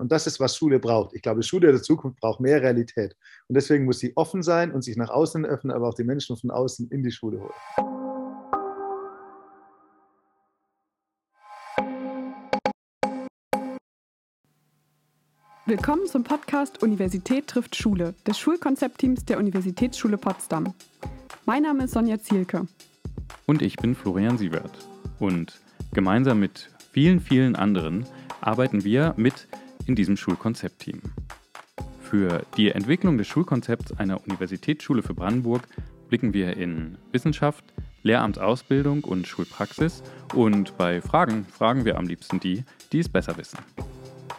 Und das ist, was Schule braucht. Ich glaube, Schule der Zukunft braucht mehr Realität. Und deswegen muss sie offen sein und sich nach außen öffnen, aber auch die Menschen von außen in die Schule holen. Willkommen zum Podcast Universität trifft Schule des Schulkonzeptteams der Universitätsschule Potsdam. Mein Name ist Sonja Zielke. Und ich bin Florian Siebert. Und gemeinsam mit vielen, vielen anderen arbeiten wir mit in diesem Schulkonzeptteam. Für die Entwicklung des Schulkonzepts einer Universitätsschule für Brandenburg blicken wir in Wissenschaft, Lehramtsausbildung und Schulpraxis und bei Fragen fragen wir am liebsten die, die es besser wissen.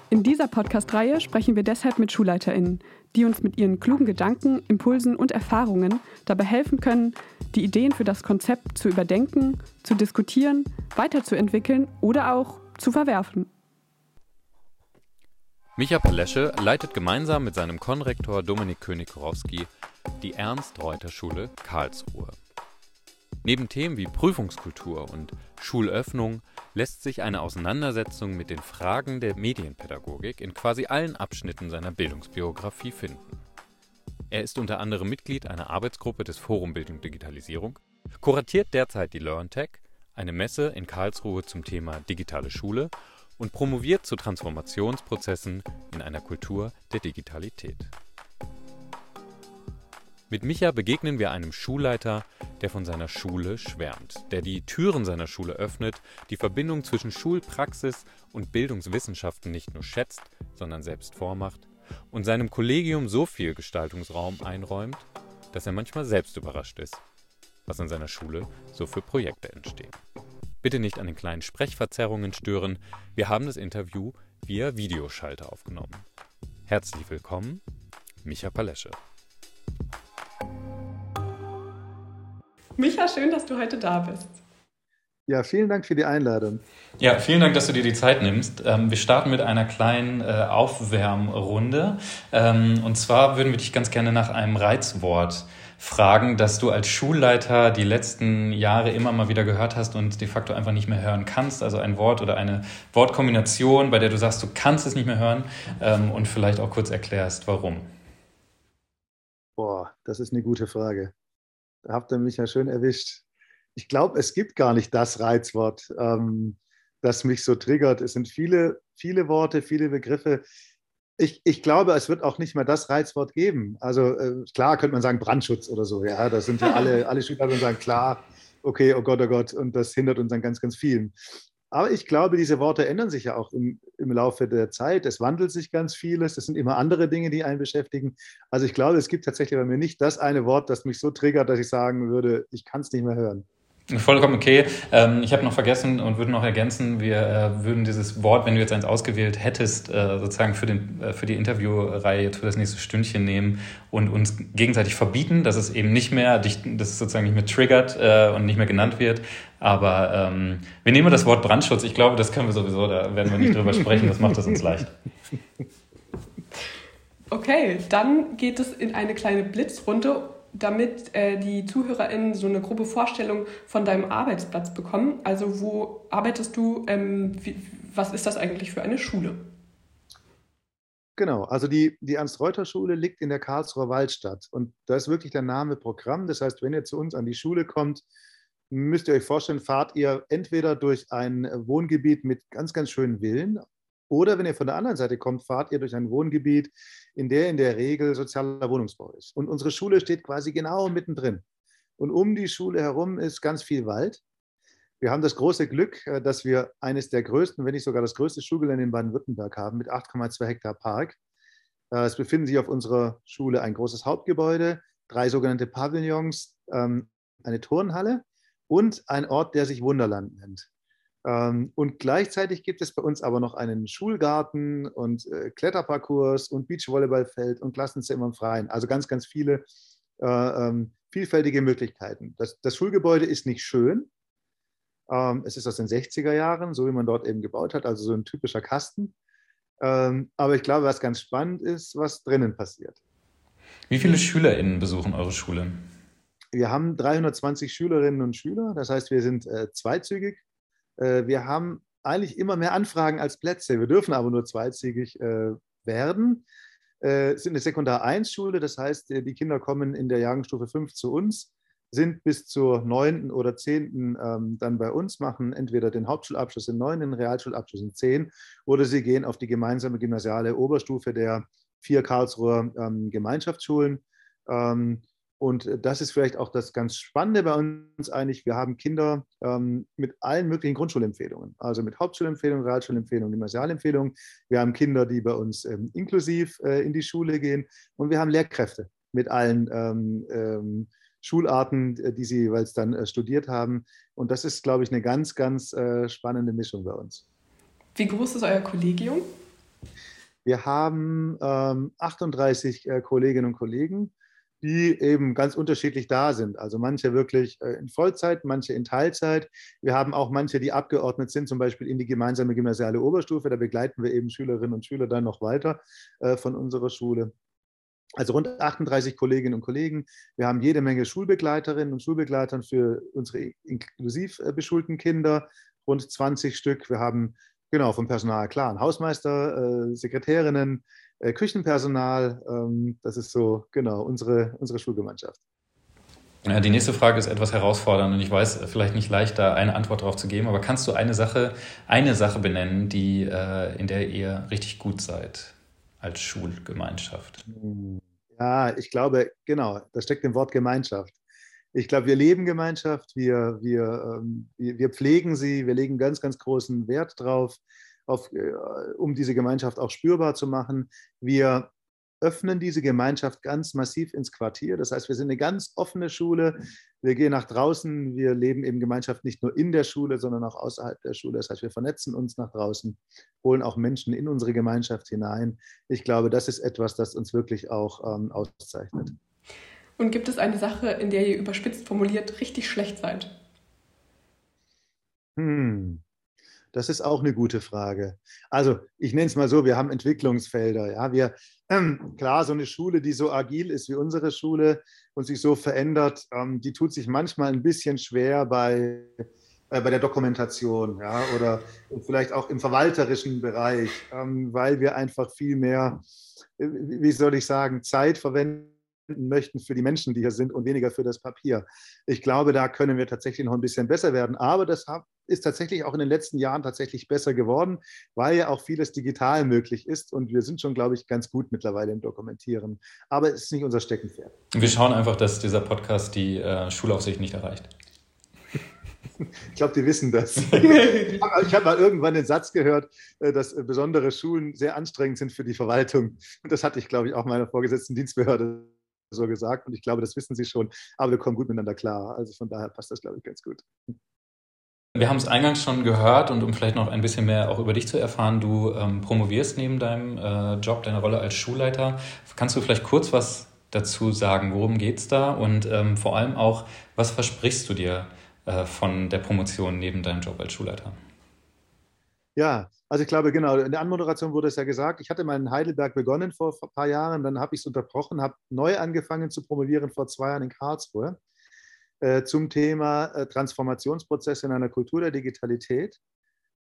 In dieser Podcast-Reihe sprechen wir deshalb mit SchulleiterInnen, die uns mit ihren klugen Gedanken, Impulsen und Erfahrungen dabei helfen können, die Ideen für das Konzept zu überdenken, zu diskutieren, weiterzuentwickeln oder auch zu verwerfen. Micha Palesche leitet gemeinsam mit seinem Konrektor Dominik König-Korowski die Ernst-Reuter-Schule Karlsruhe. Neben Themen wie Prüfungskultur und Schulöffnung lässt sich eine Auseinandersetzung mit den Fragen der Medienpädagogik in quasi allen Abschnitten seiner Bildungsbiografie finden. Er ist unter anderem Mitglied einer Arbeitsgruppe des Forum Bildung Digitalisierung, kuratiert derzeit die LearnTech, eine Messe in Karlsruhe zum Thema digitale Schule und promoviert zu Transformationsprozessen in einer Kultur der Digitalität. Mit Micha begegnen wir einem Schulleiter, der von seiner Schule schwärmt, der die Türen seiner Schule öffnet, die Verbindung zwischen Schulpraxis und Bildungswissenschaften nicht nur schätzt, sondern selbst vormacht und seinem Kollegium so viel Gestaltungsraum einräumt, dass er manchmal selbst überrascht ist, was an seiner Schule so für Projekte entstehen. Bitte nicht an den kleinen Sprechverzerrungen stören, wir haben das Interview via Videoschalter aufgenommen. Herzlich willkommen, Micha Palesche. Micha, schön, dass du heute da bist. Ja, vielen Dank für die Einladung. Ja, vielen Dank, dass du dir die Zeit nimmst. Ähm, wir starten mit einer kleinen äh, Aufwärmrunde. Ähm, und zwar würden wir dich ganz gerne nach einem Reizwort fragen, das du als Schulleiter die letzten Jahre immer mal wieder gehört hast und de facto einfach nicht mehr hören kannst. Also ein Wort oder eine Wortkombination, bei der du sagst, du kannst es nicht mehr hören ähm, und vielleicht auch kurz erklärst, warum. Boah, das ist eine gute Frage. Da habt ihr mich ja schön erwischt. Ich glaube, es gibt gar nicht das Reizwort, ähm, das mich so triggert. Es sind viele, viele Worte, viele Begriffe. Ich, ich, glaube, es wird auch nicht mehr das Reizwort geben. Also äh, klar könnte man sagen Brandschutz oder so. Ja, da sind ja alle, alle Schüler und sagen, klar, okay, oh Gott, oh Gott, und das hindert uns an ganz, ganz vielen. Aber ich glaube, diese Worte ändern sich ja auch im, im Laufe der Zeit. Es wandelt sich ganz vieles. Es sind immer andere Dinge, die einen beschäftigen. Also ich glaube, es gibt tatsächlich bei mir nicht das eine Wort, das mich so triggert, dass ich sagen würde, ich kann es nicht mehr hören. Vollkommen okay. Ähm, ich habe noch vergessen und würde noch ergänzen, wir äh, würden dieses Wort, wenn du jetzt eins ausgewählt hättest, äh, sozusagen für, den, äh, für die Interviewreihe jetzt für das nächste Stündchen nehmen und uns gegenseitig verbieten, dass es eben nicht mehr, dass es sozusagen nicht mehr triggert und nicht mehr genannt wird. Aber ähm, wir nehmen das Wort Brandschutz. Ich glaube, das können wir sowieso, da werden wir nicht drüber sprechen, das macht es uns leicht. Okay, dann geht es in eine kleine Blitzrunde damit äh, die ZuhörerInnen so eine grobe Vorstellung von deinem Arbeitsplatz bekommen. Also wo arbeitest du? Ähm, wie, was ist das eigentlich für eine Schule? Genau, also die, die Ernst-Reuter-Schule liegt in der Karlsruher Waldstadt und da ist wirklich der Name Programm. Das heißt, wenn ihr zu uns an die Schule kommt, müsst ihr euch vorstellen, fahrt ihr entweder durch ein Wohngebiet mit ganz, ganz schönen Villen oder wenn ihr von der anderen Seite kommt, fahrt ihr durch ein Wohngebiet, in der in der Regel sozialer Wohnungsbau ist. Und unsere Schule steht quasi genau mittendrin. Und um die Schule herum ist ganz viel Wald. Wir haben das große Glück, äh, dass wir eines der größten, wenn nicht sogar das größte Schulgelände in Baden-Württemberg haben mit 8,2 Hektar Park. Äh, es befinden sich auf unserer Schule ein großes Hauptgebäude, drei sogenannte Pavillons, ähm, eine Turnhalle und ein Ort, der sich Wunderland nennt. Ähm, und gleichzeitig gibt es bei uns aber noch einen Schulgarten und äh, Kletterparcours und Beachvolleyballfeld und Klassenzimmer im Freien. Also ganz, ganz viele äh, ähm, vielfältige Möglichkeiten. Das, das, Schulgebäude ist nicht schön. Ähm, es ist aus den 60er Jahren, so wie man dort eben gebaut hat, also so ein typischer Kasten. aber ich glaube, was ganz spannend ist, was drinnen passiert. Wie viele SchülerInnen besuchen eure Schule? Wir haben 320 Schülerinnen und Schüler, das heißt, wir sind äh, zweizügig wir haben eigentlich immer mehr Anfragen als Plätze. Wir dürfen aber nur zweizügig äh, werden. Äh, sind eine Sekundar-1-Schule, das heißt, äh, die Kinder kommen in der Jahrgangsstufe 5 zu uns, sind bis zur 9. oder 10. Ähm, dann bei uns, machen entweder den Hauptschulabschluss in 9, den Realschulabschluss in 10 oder sie gehen auf die gemeinsame gymnasiale Oberstufe der vier Karlsruher ähm, Gemeinschaftsschulen. Ähm, und das ist vielleicht auch das ganz Spannende bei uns eigentlich. Wir haben Kinder ähm, mit allen möglichen Grundschulempfehlungen, also mit Hauptschulempfehlungen, Realschulempfehlungen, Gymnasialempfehlungen. Wir haben Kinder, die bei uns ähm, inklusiv äh, in die Schule gehen. Und wir haben Lehrkräfte mit allen ähm, ähm Schularten, äh, die sie jeweils dann äh, studiert haben. Und das ist, glaube ich, eine ganz, ganz äh, spannende Mischung bei uns. Wie groß ist euer Kollegium? Wir haben 38 ähm, äh, Kolleginnen und Kollegen die eben ganz unterschiedlich da sind. Also manche wirklich äh, in Vollzeit, manche in Teilzeit. Wir haben auch manche, die abgeordnet sind, zum Beispiel in die gemeinsame gymnasiale Oberstufe. Da begleiten wir eben Schülerinnen und Schüler dann noch weiter äh, von unserer Schule. Also rund 38 Kolleginnen und Kollegen. Wir haben jede Menge Schulbegleiterinnen und Schulbegleitern für unsere inklusiv äh, beschulten Kinder, rund 20 Stück. Wir haben genau vom Personal klar einen Hausmeister, Sekretärinnen, äh, Küchenpersonal. Ähm, das ist so, genau, unsere, unsere Schulgemeinschaft. Die nächste Frage ist etwas herausfordernd und ich weiß vielleicht nicht leicht, da eine Antwort darauf zu geben, aber kannst du eine Sache, eine Sache benennen, die, äh, in der ihr richtig gut seid als Schulgemeinschaft? Ja, ich glaube, genau, da steckt im Wort Gemeinschaft. Ich glaube, wir leben Gemeinschaft, wir, wir, ähm, wir, wir pflegen sie, wir legen ganz, ganz großen Wert drauf auf, äh, um diese Gemeinschaft auch spürbar zu machen. Wir öffnen diese Gemeinschaft ganz massiv ins Quartier. Das heißt, wir sind eine ganz offene Schule. Wir gehen nach draußen. Wir leben eben Gemeinschaft nicht nur in der Schule, sondern auch außerhalb der Schule. Das heißt, wir vernetzen uns nach draußen, holen auch Menschen in unsere Gemeinschaft hinein. Ich glaube, das ist etwas, das uns wirklich auch ähm, auszeichnet. Und gibt es eine Sache, in der ihr überspitzt formuliert richtig schlecht seid? Hm. Das ist auch eine gute Frage. Also ich nenne es mal so, wir haben Entwicklungsfelder. Ja? Wir, ähm, klar, so eine Schule, die so agil ist wie unsere Schule und sich so verändert, ähm, die tut sich manchmal ein bisschen schwer bei, äh, bei der Dokumentation ja? oder vielleicht auch im verwalterischen Bereich, ähm, weil wir einfach viel mehr, äh, wie soll ich sagen, Zeit verwenden möchten für die Menschen, die hier sind und weniger für das Papier. Ich glaube, da können wir tatsächlich noch ein bisschen besser werden. Aber das ist tatsächlich auch in den letzten Jahren tatsächlich besser geworden, weil ja auch vieles digital möglich ist. Und wir sind schon, glaube ich, ganz gut mittlerweile im Dokumentieren. Aber es ist nicht unser Steckenpferd. Wir schauen einfach, dass dieser Podcast die äh, Schulaufsicht nicht erreicht. Ich glaube, die wissen das. ich habe mal irgendwann den Satz gehört, äh, dass besondere Schulen sehr anstrengend sind für die Verwaltung. Und das hatte ich, glaube ich, auch meiner vorgesetzten Dienstbehörde so gesagt und ich glaube, das wissen Sie schon, aber wir kommen gut miteinander klar. Also von daher passt das, glaube ich, ganz gut. Wir haben es eingangs schon gehört und um vielleicht noch ein bisschen mehr auch über dich zu erfahren, du ähm, promovierst neben deinem äh, Job, deiner Rolle als Schulleiter. Kannst du vielleicht kurz was dazu sagen? Worum geht es da? Und ähm, vor allem auch, was versprichst du dir äh, von der Promotion neben deinem Job als Schulleiter? Ja, also ich glaube, genau, in der Anmoderation wurde es ja gesagt, ich hatte mal in Heidelberg begonnen vor ein paar Jahren, dann habe ich es unterbrochen, habe neu angefangen zu promovieren vor zwei Jahren in Karlsruhe äh, zum Thema äh, Transformationsprozesse in einer Kultur der Digitalität.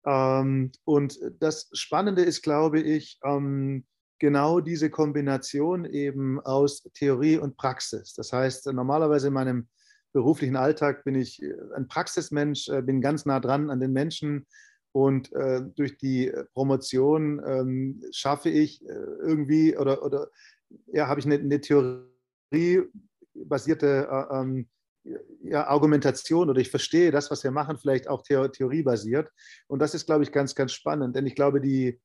Ähm, und das Spannende ist, glaube ich, ähm, genau diese Kombination eben aus Theorie und Praxis. Das heißt, normalerweise in meinem beruflichen Alltag bin ich äh, ein Praxismensch, äh, bin ganz nah dran an den Menschen, und äh, durch die äh, Promotion ähm, schaffe ich äh, irgendwie oder, oder ja, habe ich eine, eine theoriebasierte äh, ähm, ja, Argumentation oder ich verstehe das, was wir machen, vielleicht auch theoriebasiert. Und das ist, glaube ich, ganz, ganz spannend, denn ich glaube, die,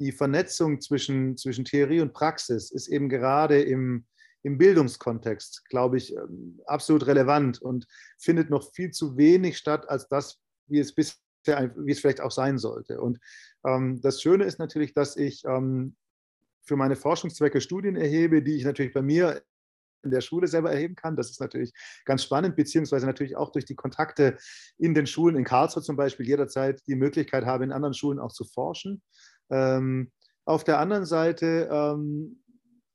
die Vernetzung zwischen, zwischen Theorie und Praxis ist eben gerade im, im Bildungskontext, glaube ich, ähm, absolut relevant und findet noch viel zu wenig statt, als das, wie es bisher wie es vielleicht auch sein sollte. Und ähm, das Schöne ist natürlich, dass ich ähm, für meine Forschungszwecke Studien erhebe, die ich natürlich bei mir in der Schule selber erheben kann. Das ist natürlich ganz spannend, beziehungsweise natürlich auch durch die Kontakte in den Schulen in Karlsruhe zum Beispiel jederzeit die Möglichkeit habe, in anderen Schulen auch zu forschen. Ähm, auf der anderen Seite ähm,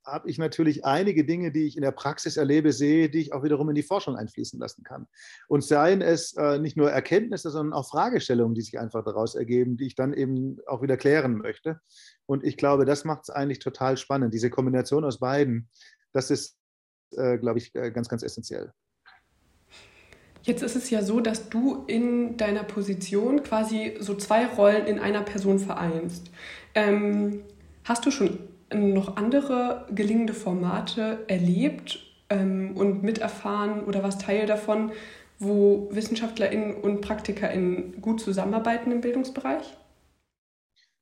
habe ich natürlich einige Dinge, die ich in der Praxis erlebe, sehe, die ich auch wiederum in die Forschung einfließen lassen kann. Und seien es äh, nicht nur Erkenntnisse, sondern auch Fragestellungen, die sich einfach daraus ergeben, die ich dann eben auch wieder klären möchte. Und ich glaube, das macht es eigentlich total spannend. Diese Kombination aus beiden, das ist, äh, glaube ich, äh, ganz, ganz essentiell. Jetzt ist es ja so, dass du in deiner Position quasi so zwei Rollen in einer Person vereinst. Ähm, hast du schon noch andere gelingende Formate erlebt ähm, und miterfahren oder was Teil davon, wo WissenschaftlerInnen und PraktikerInnen gut zusammenarbeiten im Bildungsbereich?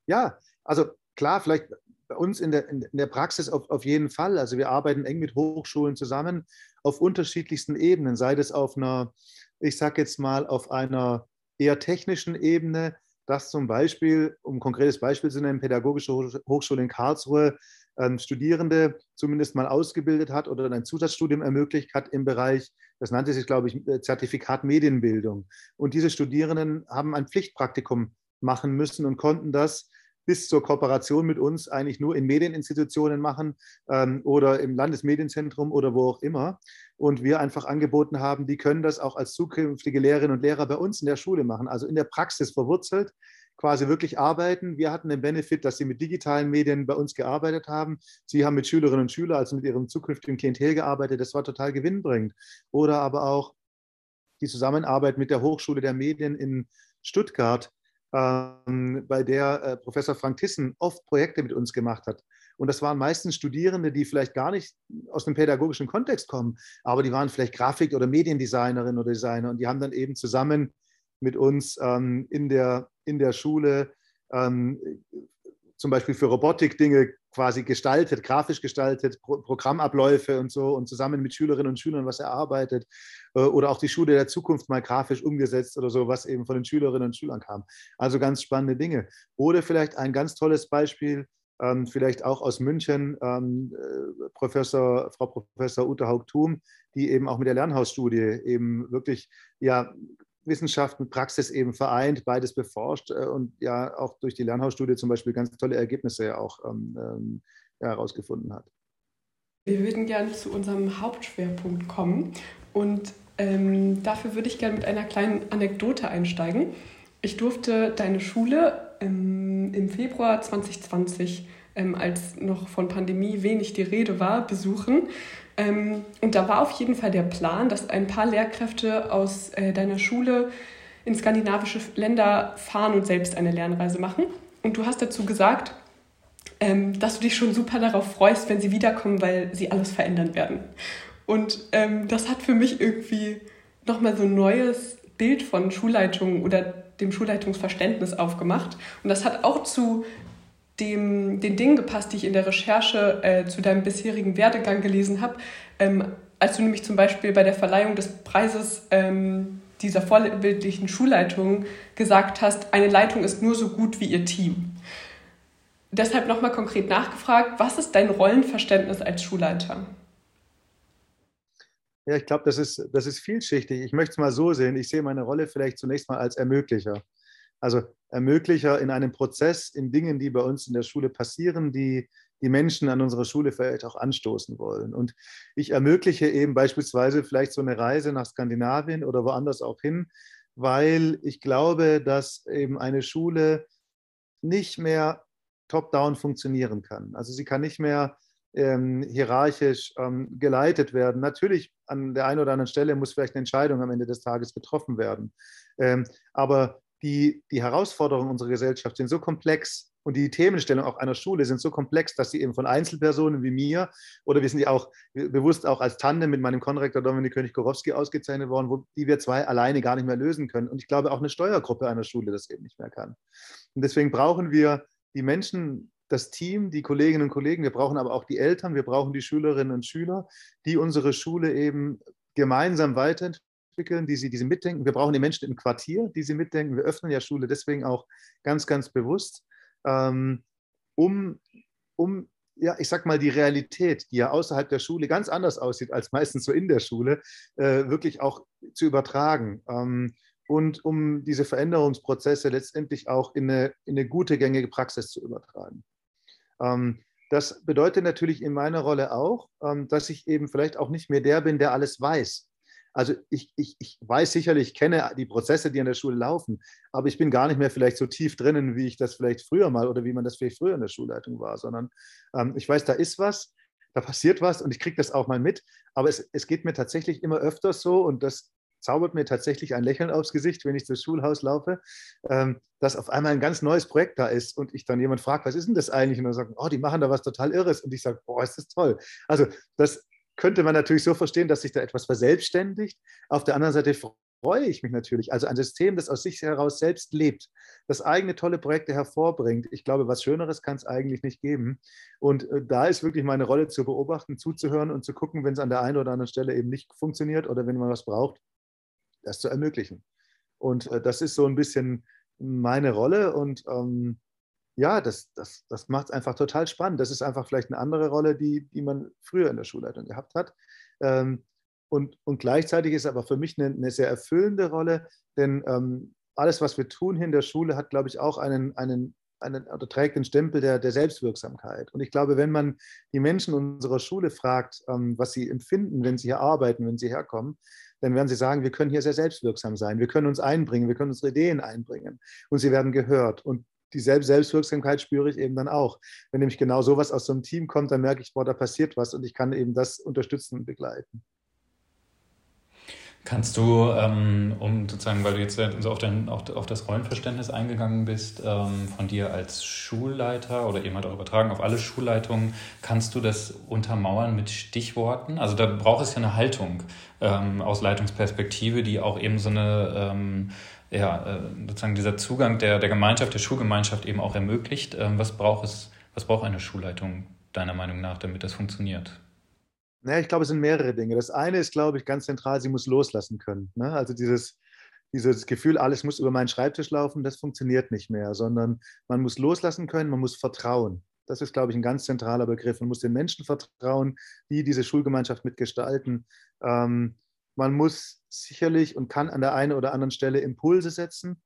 Ja, also klar, vielleicht bei uns in der, in der Praxis auf, auf jeden Fall. Also wir arbeiten eng mit Hochschulen zusammen auf unterschiedlichsten Ebenen, sei es auf einer, ich sage jetzt mal, auf einer eher technischen Ebene, dass zum Beispiel, um ein konkretes Beispiel zu nennen, Pädagogische Hochschule in Karlsruhe ähm, Studierende zumindest mal ausgebildet hat oder ein Zusatzstudium ermöglicht hat im Bereich, das nannte sich, glaube ich, Zertifikat Medienbildung. Und diese Studierenden haben ein Pflichtpraktikum machen müssen und konnten das bis zur Kooperation mit uns eigentlich nur in Medieninstitutionen machen ähm, oder im Landesmedienzentrum oder wo auch immer. Und wir einfach angeboten haben, die können das auch als zukünftige Lehrerinnen und Lehrer bei uns in der Schule machen, also in der Praxis verwurzelt, quasi wirklich arbeiten. Wir hatten den Benefit, dass sie mit digitalen Medien bei uns gearbeitet haben. Sie haben mit Schülerinnen und Schülern, also mit ihrem zukünftigen Klientel gearbeitet. Das war total gewinnbringend. Oder aber auch die Zusammenarbeit mit der Hochschule der Medien in Stuttgart, ähm, bei der äh, Professor Frank Tissen oft Projekte mit uns gemacht hat. Und das waren meistens Studierende, die vielleicht gar nicht aus einem pädagogischen Kontext kommen, aber die waren vielleicht Grafik- oder Mediendesignerin oder Designer und die haben dann eben zusammen mit uns ähm, in, der, in der Schule ähm, zum Beispiel für Robotik Dinge quasi gestaltet, grafisch gestaltet, Pro Programmabläufe und so und zusammen mit Schülerinnen und Schülern was erarbeitet äh, oder auch die Schule der Zukunft mal grafisch umgesetzt oder so, was eben von den Schülerinnen und Schülern kam. Also ganz spannende Dinge. Oder vielleicht ein ganz tolles Beispiel, ähm, vielleicht auch aus München, ähm, äh, Professor, Frau Professor Ute Haug-Thum, die eben auch mit der Lernhausstudie eben wirklich ja, Wissenschaft und Praxis eben vereint, beides beforscht äh, und ja auch durch die Lernhausstudie zum Beispiel ganz tolle Ergebnisse ja auch ähm, ähm ja, herausgefunden hat. Wir würden gerne zu unserem Hauptschwerpunkt kommen und ähm, dafür würde ich gerne mit einer kleinen Anekdote einsteigen. Ich durfte deine Schule ähm, im Februar 2020, ähm, als noch von Pandemie wenig die Rede war, besuchen ähm, und da war auf jeden Fall der Plan, dass ein paar Lehrkräfte aus äh, deiner Schule in skandinavische Länder fahren und selbst eine Lernreise machen. Und du hast dazu gesagt, ähm, dass du dich schon super darauf freust, wenn sie wiederkommen, weil sie alles verändern werden. Und ähm, das hat für mich irgendwie nochmal so ein neues Bild von Schulleitung oder dem Schulleitungsverständnis aufgemacht. Und das hat auch zu dem, den Dingen gepasst, die ich in der Recherche äh, zu deinem bisherigen Werdegang gelesen habe. Ähm, als du nämlich zum Beispiel bei der Verleihung des Preises ähm, dieser vorbildlichen Schulleitung gesagt hast, eine Leitung ist nur so gut wie ihr Team. Deshalb nochmal konkret nachgefragt, was ist dein Rollenverständnis als Schulleiter? Ja, ich glaube, das ist, das ist vielschichtig. Ich möchte es mal so sehen. Ich sehe meine Rolle vielleicht zunächst mal als Ermöglicher. Also Ermöglicher in einem Prozess, in Dingen, die bei uns in der Schule passieren, die die Menschen an unserer Schule vielleicht auch anstoßen wollen. Und ich ermögliche eben beispielsweise vielleicht so eine Reise nach Skandinavien oder woanders auch hin, weil ich glaube, dass eben eine Schule nicht mehr top-down funktionieren kann. Also sie kann nicht mehr ähm, hierarchisch ähm, geleitet werden. Natürlich an der einen oder anderen Stelle muss vielleicht eine Entscheidung am Ende des Tages getroffen werden. Ähm, aber die, die Herausforderungen unserer Gesellschaft sind so komplex und die Themenstellung auch einer Schule sind so komplex, dass sie eben von Einzelpersonen wie mir oder wir sind ja auch bewusst auch als Tandem mit meinem Konrektor Dominik König-Korowski ausgezeichnet worden, wo, die wir zwei alleine gar nicht mehr lösen können. Und ich glaube auch eine Steuergruppe einer Schule das eben nicht mehr kann. Und deswegen brauchen wir die Menschen, das Team, die Kolleginnen und Kollegen, wir brauchen aber auch die Eltern, wir brauchen die Schülerinnen und Schüler, die unsere Schule eben gemeinsam weiterentwickeln entwickeln, die sie, die sie mitdenken. Wir brauchen die Menschen im Quartier, die sie mitdenken. Wir öffnen ja Schule deswegen auch ganz, ganz bewusst, ähm, um, um ja, ich sag mal, die Realität, die ja außerhalb der Schule ganz anders aussieht als meistens so in der Schule, äh, wirklich auch zu übertragen. Ähm, und um diese Veränderungsprozesse letztendlich auch in eine, in eine gute, gängige Praxis zu übertragen. Ähm, das bedeutet natürlich in meiner Rolle auch, ähm, dass ich eben vielleicht auch nicht mehr der bin, der alles weiß. Also ich, ich, ich weiß sicherlich, ich kenne die Prozesse, die an der Schule laufen, aber ich bin gar nicht mehr vielleicht so tief drinnen, wie ich das vielleicht früher mal oder wie man das vielleicht früher in der Schulleitung war, sondern ähm, ich weiß, da ist was, da passiert was und ich kriege das auch mal mit. Aber es, es geht mir tatsächlich immer öfters so und das zaubert mir tatsächlich ein Lächeln aufs Gesicht, wenn ich durchs Schulhaus laufe, ähm, dass auf einmal ein ganz neues Projekt da ist und ich dann jemand fragt, was ist denn das eigentlich? Und dann sagen, oh, die machen da was total Irres. Und ich sage, boah, ist das toll. Also das könnte man natürlich so verstehen, dass sich da etwas verselbstständigt. Auf der anderen Seite freue ich mich natürlich. Also ein System, das aus sich heraus selbst lebt, das eigene tolle Projekte hervorbringt. Ich glaube, was Schöneres kann es eigentlich nicht geben. Und äh, da ist wirklich meine Rolle zu beobachten, zuzuhören und zu gucken, wenn es an der einen oder anderen Stelle eben nicht funktioniert oder wenn man was braucht, das zu ermöglichen. Und äh, das ist so ein bisschen meine Rolle und ähm, ja, das, das, das macht es einfach total spannend. Das ist einfach vielleicht eine andere Rolle, die, die man früher in der Schulleitung gehabt hat. Ähm, und, und gleichzeitig ist aber für mich eine, eine sehr erfüllende Rolle, denn ähm, alles, was wir tun hier in der Schule, hat, glaube ich, auch einen, einen, einen oder trägt den Stempel der, der Selbstwirksamkeit. Und ich glaube, wenn man die Menschen unserer Schule fragt, ähm, was sie empfinden, wenn sie hier arbeiten, wenn sie herkommen, dann werden sie sagen, wir können hier sehr selbstwirksam sein, wir können uns einbringen, wir können unsere Ideen einbringen und sie werden gehört. Und die Selbstwirksamkeit spüre ich eben dann auch. Wenn nämlich genau sowas aus so einem Team kommt, dann merke ich, boah, da passiert was und ich kann eben das unterstützen und begleiten. Kannst du, ähm, um sozusagen, weil du jetzt so auf, dein, auf, das Rollenverständnis eingegangen bist, ähm, von dir als Schulleiter oder eben halt auch übertragen auf alle Schulleitungen, kannst du das untermauern mit Stichworten? Also da braucht es ja eine Haltung ähm, aus Leitungsperspektive, die auch eben so eine, ja, äh, sozusagen dieser Zugang der, der Gemeinschaft, der Schulgemeinschaft eben auch ermöglicht. was braucht es, was braucht eine Schulleitung deiner Meinung nach, damit das funktioniert? Naja, ich glaube, es sind mehrere Dinge. Das eine ist, glaube ich, ganz zentral, sie muss loslassen können. Ne? Also dieses, dieses Gefühl, alles muss über meinen Schreibtisch laufen, das funktioniert nicht mehr, sondern man muss loslassen können, man muss vertrauen. Das ist, glaube ich, ein ganz zentraler Begriff. Man muss den Menschen vertrauen, die diese Schulgemeinschaft mitgestalten. Ähm, man muss sicherlich und kann an der einen oder anderen Stelle Impulse setzen.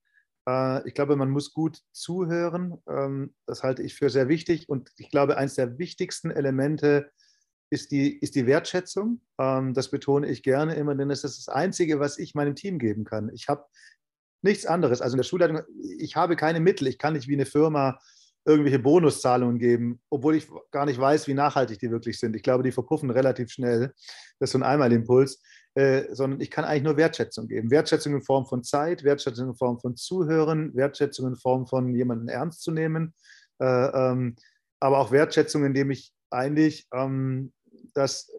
Äh, ich glaube, man muss gut zuhören. Ähm, das halte ich für sehr wichtig. Und ich glaube, eines der wichtigsten Elemente ist die, ist die Wertschätzung. Ähm, das betone ich gerne immer, denn das ist das Einzige, was ich meinem Team geben kann. Ich habe nichts anderes. Also in der Schulleitung, ich habe keine Mittel. Ich kann nicht wie eine Firma irgendwelche Bonuszahlungen geben, obwohl ich gar nicht weiß, wie nachhaltig die wirklich sind. Ich glaube, die verpuffen relativ schnell. Das ist so ein Einmalimpuls. Äh, sondern ich kann eigentlich nur Wertschätzung geben. Wertschätzung in Form von Zeit, Wertschätzung in Form von Zuhören, Wertschätzung in Form von jemanden ernst zu nehmen, äh, ähm, aber auch Wertschätzung, indem ich eigentlich ähm, dass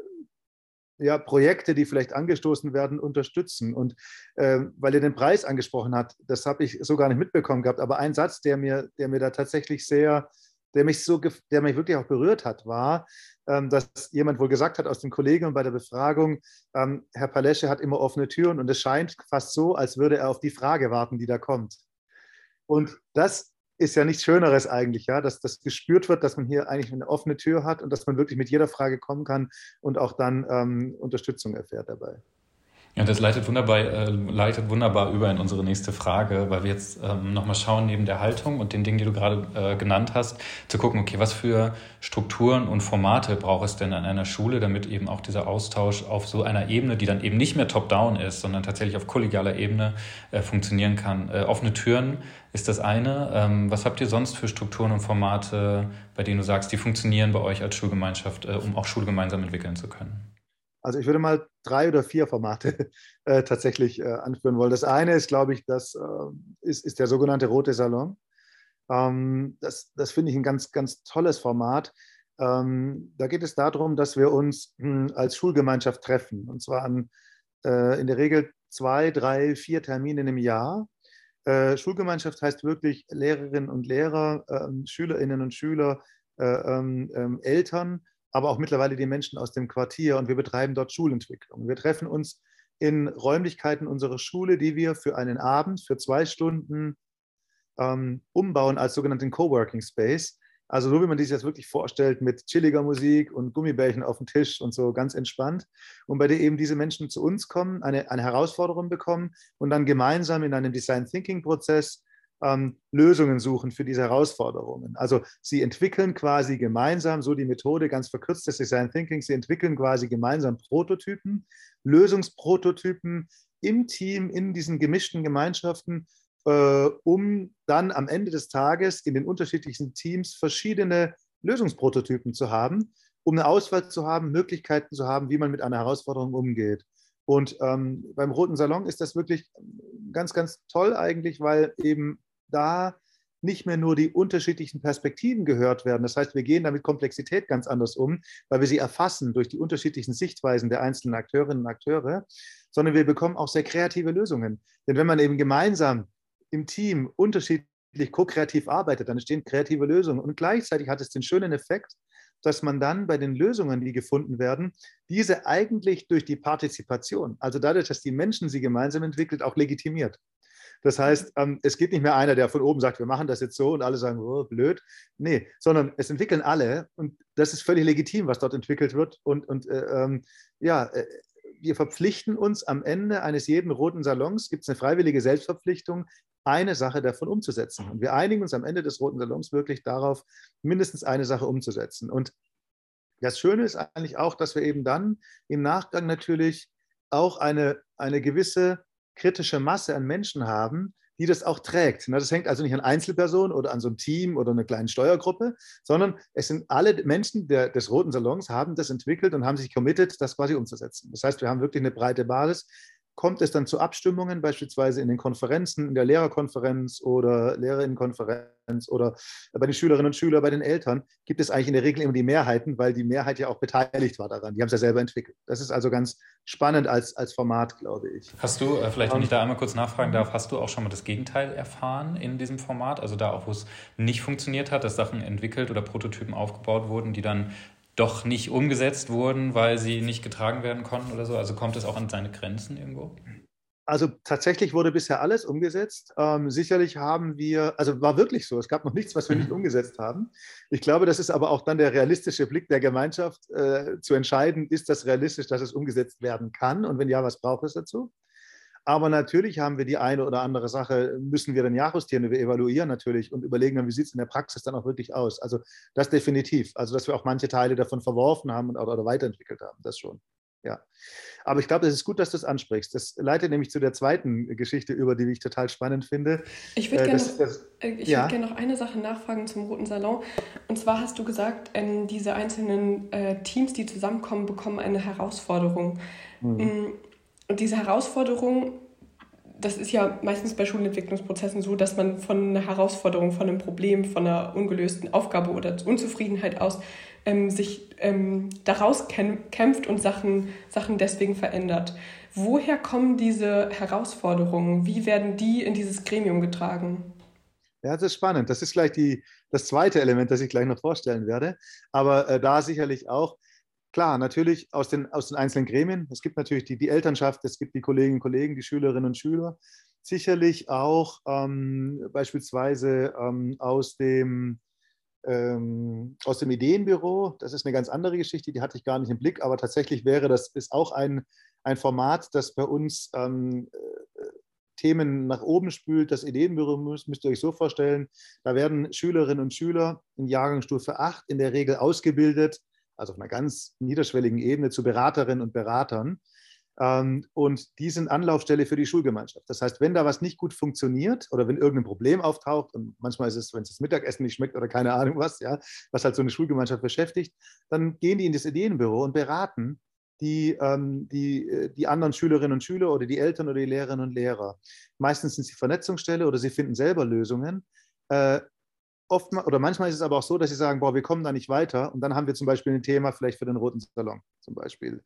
ja, Projekte, die vielleicht angestoßen werden, unterstützen. Und äh, weil ihr den Preis angesprochen habt, das habe ich so gar nicht mitbekommen gehabt, aber ein Satz, der mir, der mir da tatsächlich sehr, der mich so, der mich wirklich auch berührt hat, war, dass jemand wohl gesagt hat aus dem Kollegium bei der Befragung, ähm, Herr Palesche hat immer offene Türen und es scheint fast so, als würde er auf die Frage warten, die da kommt. Und das ist ja nichts Schöneres eigentlich, ja, dass das gespürt wird, dass man hier eigentlich eine offene Tür hat und dass man wirklich mit jeder Frage kommen kann und auch dann ähm, Unterstützung erfährt dabei. Ja, das leitet wunderbar, äh, leitet wunderbar über in unsere nächste Frage, weil wir jetzt ähm, nochmal schauen, neben der Haltung und den Dingen, die du gerade äh, genannt hast, zu gucken, okay, was für Strukturen und Formate braucht es denn an einer Schule, damit eben auch dieser Austausch auf so einer Ebene, die dann eben nicht mehr top-down ist, sondern tatsächlich auf kollegialer Ebene äh, funktionieren kann. Äh, offene Türen ist das eine. Ähm, was habt ihr sonst für Strukturen und Formate, bei denen du sagst, die funktionieren bei euch als Schulgemeinschaft, äh, um auch Schule gemeinsam entwickeln zu können? Also ich würde mal drei oder vier Formate äh, tatsächlich äh, anführen wollen. Das eine ist, glaube ich, das äh, ist, ist der sogenannte Rote Salon. Ähm, das das finde ich ein ganz, ganz tolles Format. Ähm, da geht es darum, dass wir uns mh, hm, als Schulgemeinschaft treffen. Und zwar an äh, in der Regel zwei, drei, vier Termine im Jahr. Äh, Schulgemeinschaft heißt wirklich Lehrerinnen und Lehrer, ähm, Schülerinnen und Schüler, äh, ähm, ähm, Eltern aber auch mittlerweile die Menschen aus dem Quartier und wir betreiben dort Schulentwicklung. Wir treffen uns in Räumlichkeiten unserer Schule, die wir für einen Abend, für zwei Stunden ähm, umbauen als sogenannten Coworking Space. Also so wie man sich das wirklich vorstellt, mit chilliger Musik und Gummibärchen auf dem Tisch und so ganz entspannt. Und bei der eben diese Menschen zu uns kommen, eine, eine Herausforderung bekommen und dann gemeinsam in einem Design Thinking Prozess ähm, Lösungen suchen für diese Herausforderungen. Also sie entwickeln quasi gemeinsam, so die Methode ganz verkürzt des Design Thinking, sie entwickeln quasi gemeinsam Prototypen, Lösungsprototypen im Team, in diesen gemischten Gemeinschaften, äh, um dann am Ende des Tages in den unterschiedlichen Teams verschiedene Lösungsprototypen zu haben, um eine Auswahl zu haben, Möglichkeiten zu haben, wie man mit einer Herausforderung umgeht. Und ähm, beim Roten Salon ist das wirklich ganz, ganz toll eigentlich, weil eben da nicht mehr nur die unterschiedlichen Perspektiven gehört werden. Das heißt, wir gehen damit Komplexität ganz anders um, weil wir sie erfassen durch die unterschiedlichen Sichtweisen der einzelnen Akteurinnen und Akteure, sondern wir bekommen auch sehr kreative Lösungen. Denn wenn man eben gemeinsam im Team unterschiedlich ko-kreativ arbeitet, dann entstehen kreative Lösungen. Und gleichzeitig hat es den schönen Effekt, dass man dann bei den Lösungen, die gefunden werden, diese eigentlich durch die Partizipation, also dadurch, dass die Menschen sie gemeinsam entwickelt, auch legitimiert. Das heißt, ähm, es geht nicht mehr einer, der von oben sagt, wir machen das jetzt so und alle sagen, oh, blöd. Nee, sondern es entwickeln alle und das ist völlig legitim, was dort entwickelt wird. Und, und äh, ähm, ja, äh, wir verpflichten uns am Ende eines jeden roten Salons, gibt es eine freiwillige Selbstverpflichtung, eine Sache davon umzusetzen. Und wir einigen uns am Ende des roten Salons wirklich darauf, mindestens eine Sache umzusetzen. Und das Schöne ist eigentlich auch, dass wir eben dann im Nachgang natürlich auch eine, eine gewisse kritische Masse an Menschen haben, die das auch trägt. Das hängt also nicht an Einzelpersonen oder an so einem Team oder einer kleinen Steuergruppe, sondern es sind alle Menschen der, des Roten Salons haben das entwickelt und haben sich committed, das quasi umzusetzen. Das heißt, wir haben wirklich eine breite Basis, kommt es dann zu Abstimmungen, beispielsweise in den Konferenzen, in der Lehrerkonferenz oder Lehrerinnenkonferenz oder bei den Schülerinnen und Schülern, bei den Eltern, gibt es eigentlich in der Regel immer die Mehrheiten, weil die Mehrheit ja auch beteiligt war daran. Die haben es ja selber entwickelt. Das ist also ganz spannend als, als Format, glaube ich. Hast du, äh, vielleicht wenn ich da einmal kurz nachfragen darf, hast du auch schon mal das Gegenteil erfahren in diesem Format? Also da auch, wo es nicht funktioniert hat, dass Sachen entwickelt oder Prototypen aufgebaut wurden, die dann doch nicht umgesetzt wurden, weil sie nicht getragen werden konnten oder so? Also kommt es auch an seine Grenzen irgendwo? Also tatsächlich wurde bisher alles umgesetzt. Ähm, sicherlich haben wir, also war wirklich so, es gab noch nichts, was wir nicht mhm. umgesetzt haben. Ich glaube, das ist aber auch dann der realistische Blick der Gemeinschaft, äh, zu entscheiden, ist das realistisch, dass es umgesetzt werden kann und wenn ja, was braucht es dazu? Aber natürlich haben wir die eine oder andere Sache, müssen wir dann ja justieren, wir evaluieren natürlich und überlegen dann, wie sieht es in der Praxis dann auch wirklich aus. Also das definitiv. Also dass wir auch manche Teile davon verworfen haben oder, oder weiterentwickelt haben, das schon. Ja. Aber ich glaube, es ist gut, dass du es ansprichst. Das leitet nämlich zu der zweiten Geschichte über, die ich total spannend finde. Ich würde äh, gerne noch, äh, ja. würd gern noch eine Sache nachfragen zum Roten Salon. Und zwar hast du gesagt, ähm, diese einzelnen äh, Teams, die zusammenkommen, bekommen eine Herausforderung. Mhm. Und diese Herausforderung, das ist ja meistens bei Schulentwicklungsprozessen so, dass man von einer Herausforderung, von einem Problem, von einer ungelösten Aufgabe oder Unzufriedenheit aus ähm, sich ähm, daraus kämpft und Sachen, Sachen deswegen verändert. Woher kommen diese Herausforderungen? Wie werden die in dieses Gremium getragen? Ja, das ist spannend. Das ist gleich die, das zweite Element, das ich gleich noch vorstellen werde. Aber äh, da sicherlich auch Klar, natürlich aus den, aus den einzelnen Gremien. Es gibt natürlich die, die Elternschaft, es gibt die Kolleginnen und Kollegen, die Schülerinnen und Schüler. Sicherlich auch ähm, beispielsweise ähm, aus, dem, ähm, aus dem Ideenbüro. Das ist eine ganz andere Geschichte, die hatte ich gar nicht im Blick, aber tatsächlich wäre das ist auch ein, ein Format, das bei uns ähm, äh, Themen nach oben spült. Das Ideenbüro müsst, müsst ihr euch so vorstellen, da werden Schülerinnen und Schüler in Jahrgangsstufe 8 in der Regel ausgebildet also auf einer ganz niederschwelligen Ebene zu Beraterinnen und Beratern. Ähm, und die sind Anlaufstelle für die Schulgemeinschaft. Das heißt, wenn da was nicht gut funktioniert oder wenn irgendein Problem auftaucht, und manchmal ist es, wenn es das Mittagessen nicht schmeckt oder keine Ahnung was, ja, was halt so eine Schulgemeinschaft beschäftigt, dann gehen die in das Ideenbüro und beraten die, ähm, die, äh, die anderen Schülerinnen und Schüler oder die Eltern oder die Lehrerinnen und Lehrer. Meistens sind sie Vernetzungsstelle oder sie finden selber Lösungen. Oft oder manchmal ist es aber auch so, dass sie sagen, boah, wir kommen da nicht weiter. Und dann haben wir zum Beispiel ein Thema vielleicht für den roten Salon zum Beispiel.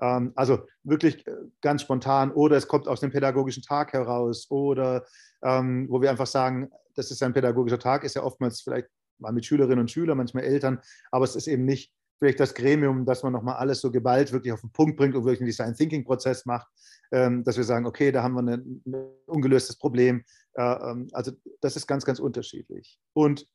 Ähm, also wirklich äh, ganz spontan. Oder es kommt aus dem pädagogischen Tag heraus. Oder ähm, wo wir einfach sagen, das ist ein pädagogischer Tag, ist ja oftmals vielleicht mal mit Schülerinnen und Schülern, manchmal Eltern, aber es ist eben nicht vielleicht das Gremium, dass man nochmal alles so geballt wirklich auf den Punkt bringt und wirklich einen Design Thinking Prozess macht, ähm, dass wir sagen, okay, da haben wir ein ungelöstes Problem, also das ist ganz, ganz unterschiedlich. Und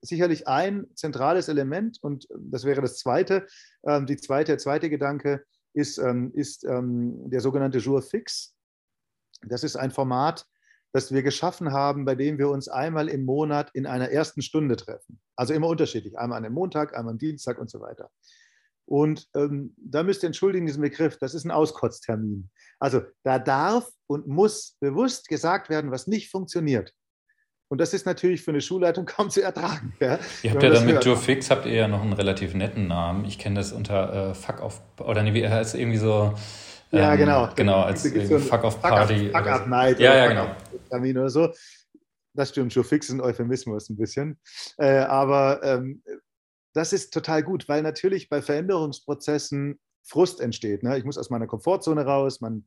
sicherlich ein zentrales Element, und das wäre das zweite, ähm, die zweite, der zweite Gedanke ist, ähm, ist der sogenannte Jour fix. Das ist ein Format, das wir geschaffen haben, bei dem wir uns einmal im Monat in einer ersten Stunde treffen. Also immer unterschiedlich, einmal an einem Montag, einmal am Dienstag und so weiter. Und ähm, da müsst ihr entschuldigen diesen Begriff, das ist ein Auskotztermin. Also da darf und muss bewusst gesagt werden, was nicht funktioniert. Und das ist natürlich für eine Schulleitung kaum zu ertragen. Ja? Ihr habt ja dann mit Fix habt ihr ja noch einen relativ netten Namen. Ich kenne das unter äh, Fuck Off, oder nee, wie heißt irgendwie so. Ähm, ja, genau. Genau, als so Fuck Off Party. Fuck Up Night. Ja, ja, genau. Termin oder so. Das stimmt, Joe Fix ist ein Euphemismus ein bisschen. Äh, aber ähm, das ist total gut, weil natürlich bei Veränderungsprozessen Frust entsteht. Ne? Ich muss aus meiner Komfortzone raus, man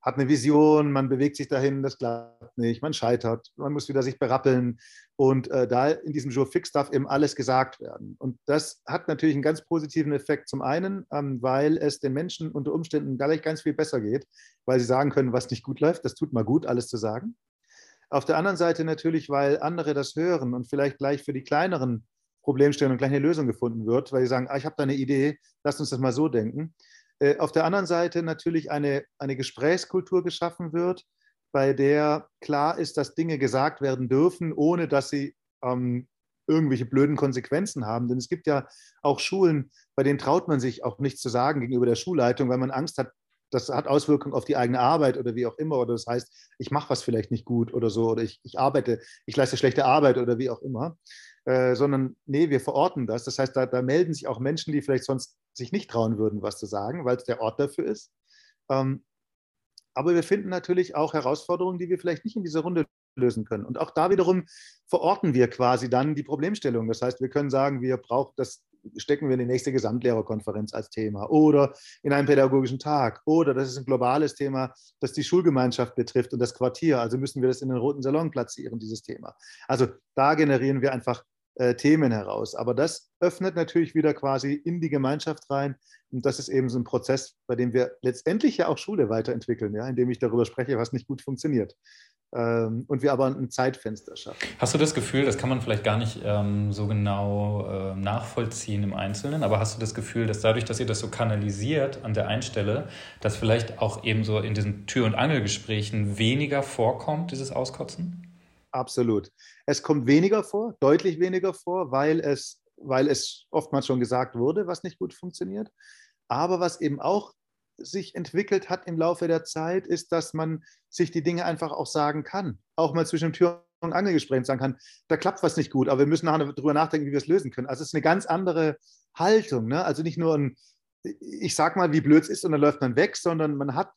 hat eine Vision, man bewegt sich dahin, das klappt nicht, man scheitert, man muss wieder sich berappeln. Und äh, da in diesem Jour Fix darf eben alles gesagt werden. Und das hat natürlich einen ganz positiven Effekt. Zum einen, ähm, weil es den Menschen unter Umständen gleich ganz viel besser geht, weil sie sagen können, was nicht gut läuft. Das tut mal gut, alles zu sagen. Auf der anderen Seite natürlich, weil andere das hören und vielleicht gleich für die kleineren Problemstellungen gleich eine Lösung gefunden wird, weil sie sagen, ah, ich habe da eine Idee, lass uns das mal so denken. Äh, auf der anderen Seite natürlich eine, eine Gesprächskultur geschaffen wird, bei der klar ist, dass Dinge gesagt werden dürfen, ohne dass sie ähm, irgendwelche blöden Konsequenzen haben. Denn es gibt ja auch Schulen, bei denen traut man sich auch nichts zu sagen gegenüber der Schulleitung, weil man Angst hat, das hat Auswirkungen auf die eigene Arbeit oder wie auch immer. Oder das heißt, ich mache was vielleicht nicht gut oder so, oder ich, ich arbeite, ich leiste schlechte Arbeit oder wie auch immer. Äh, sondern nee, wir verorten das. Das heißt, da, da melden sich auch Menschen, die vielleicht sonst sich nicht trauen würden, was zu sagen, weil es der Ort dafür ist. Ähm, aber wir finden natürlich auch Herausforderungen, die wir vielleicht nicht in dieser Runde lösen können. Und auch da wiederum verorten wir quasi dann die Problemstellung. Das heißt, wir können sagen, wir brauchen das stecken wir in die nächste Gesamtlehrerkonferenz als Thema oder in einen pädagogischen Tag oder das ist ein globales Thema, das die Schulgemeinschaft betrifft und das Quartier. Also müssen wir das in den roten Salon platzieren, dieses Thema. Also da generieren wir einfach äh, Themen heraus. Aber das öffnet natürlich wieder quasi in die Gemeinschaft rein. Und das ist eben so ein Prozess, bei dem wir letztendlich ja auch Schule weiterentwickeln, ja, indem ich darüber spreche, was nicht gut funktioniert. Ähm, und wir aber ein Zeitfenster schaffen. Hast du das Gefühl, das kann man vielleicht gar nicht ähm, so genau äh, nachvollziehen im Einzelnen, aber hast du das Gefühl, dass dadurch, dass ihr das so kanalisiert an der einen Stelle, dass vielleicht auch eben so in diesen Tür- und Angelgesprächen weniger vorkommt, dieses Auskotzen? Absolut. Es kommt weniger vor, deutlich weniger vor, weil es, weil es oftmals schon gesagt wurde, was nicht gut funktioniert. Aber was eben auch sich entwickelt hat im Laufe der Zeit, ist, dass man sich die Dinge einfach auch sagen kann. Auch mal zwischen Tür und Angelgesprächen sagen kann, da klappt was nicht gut, aber wir müssen nachher darüber nachdenken, wie wir es lösen können. Also es ist eine ganz andere Haltung. Ne? Also nicht nur ein, ich sag mal, wie blöd es ist und dann läuft man weg, sondern man hat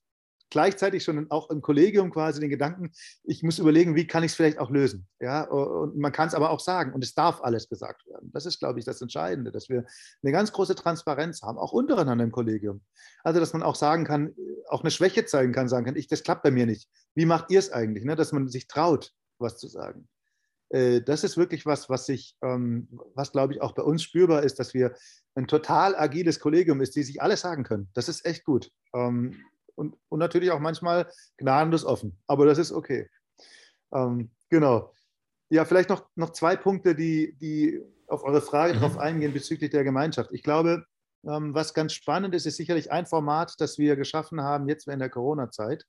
gleichzeitig schon auch im Kollegium quasi den Gedanken, ich muss überlegen, wie kann ich es vielleicht auch lösen. Ja? Und man kann es aber auch sagen und es darf alles gesagt werden. Das ist, glaube ich, das Entscheidende, dass wir eine ganz große Transparenz haben, auch untereinander im Kollegium. Also, dass man auch sagen kann, auch eine Schwäche zeigen kann, sagen kann, ich, das klappt bei mir nicht. Wie macht ihr es eigentlich? Ne? Dass man sich traut, was zu sagen äh, das ist wirklich was, was sich, ähm, was glaube ich auch bei uns spürbar ist, dass wir ein total agiles Kollegium ist, die sich alles sagen können. Das ist echt gut. Und, und natürlich auch manchmal gnadenlos offen. Aber das ist okay. Ähm, genau. Ja, vielleicht noch, noch zwei Punkte, die, die auf eure Frage mhm. drauf eingehen bezüglich der Gemeinschaft. Ich glaube, ähm, was ganz spannend ist, ist sicherlich ein Format, das wir geschaffen haben jetzt in der Corona-Zeit.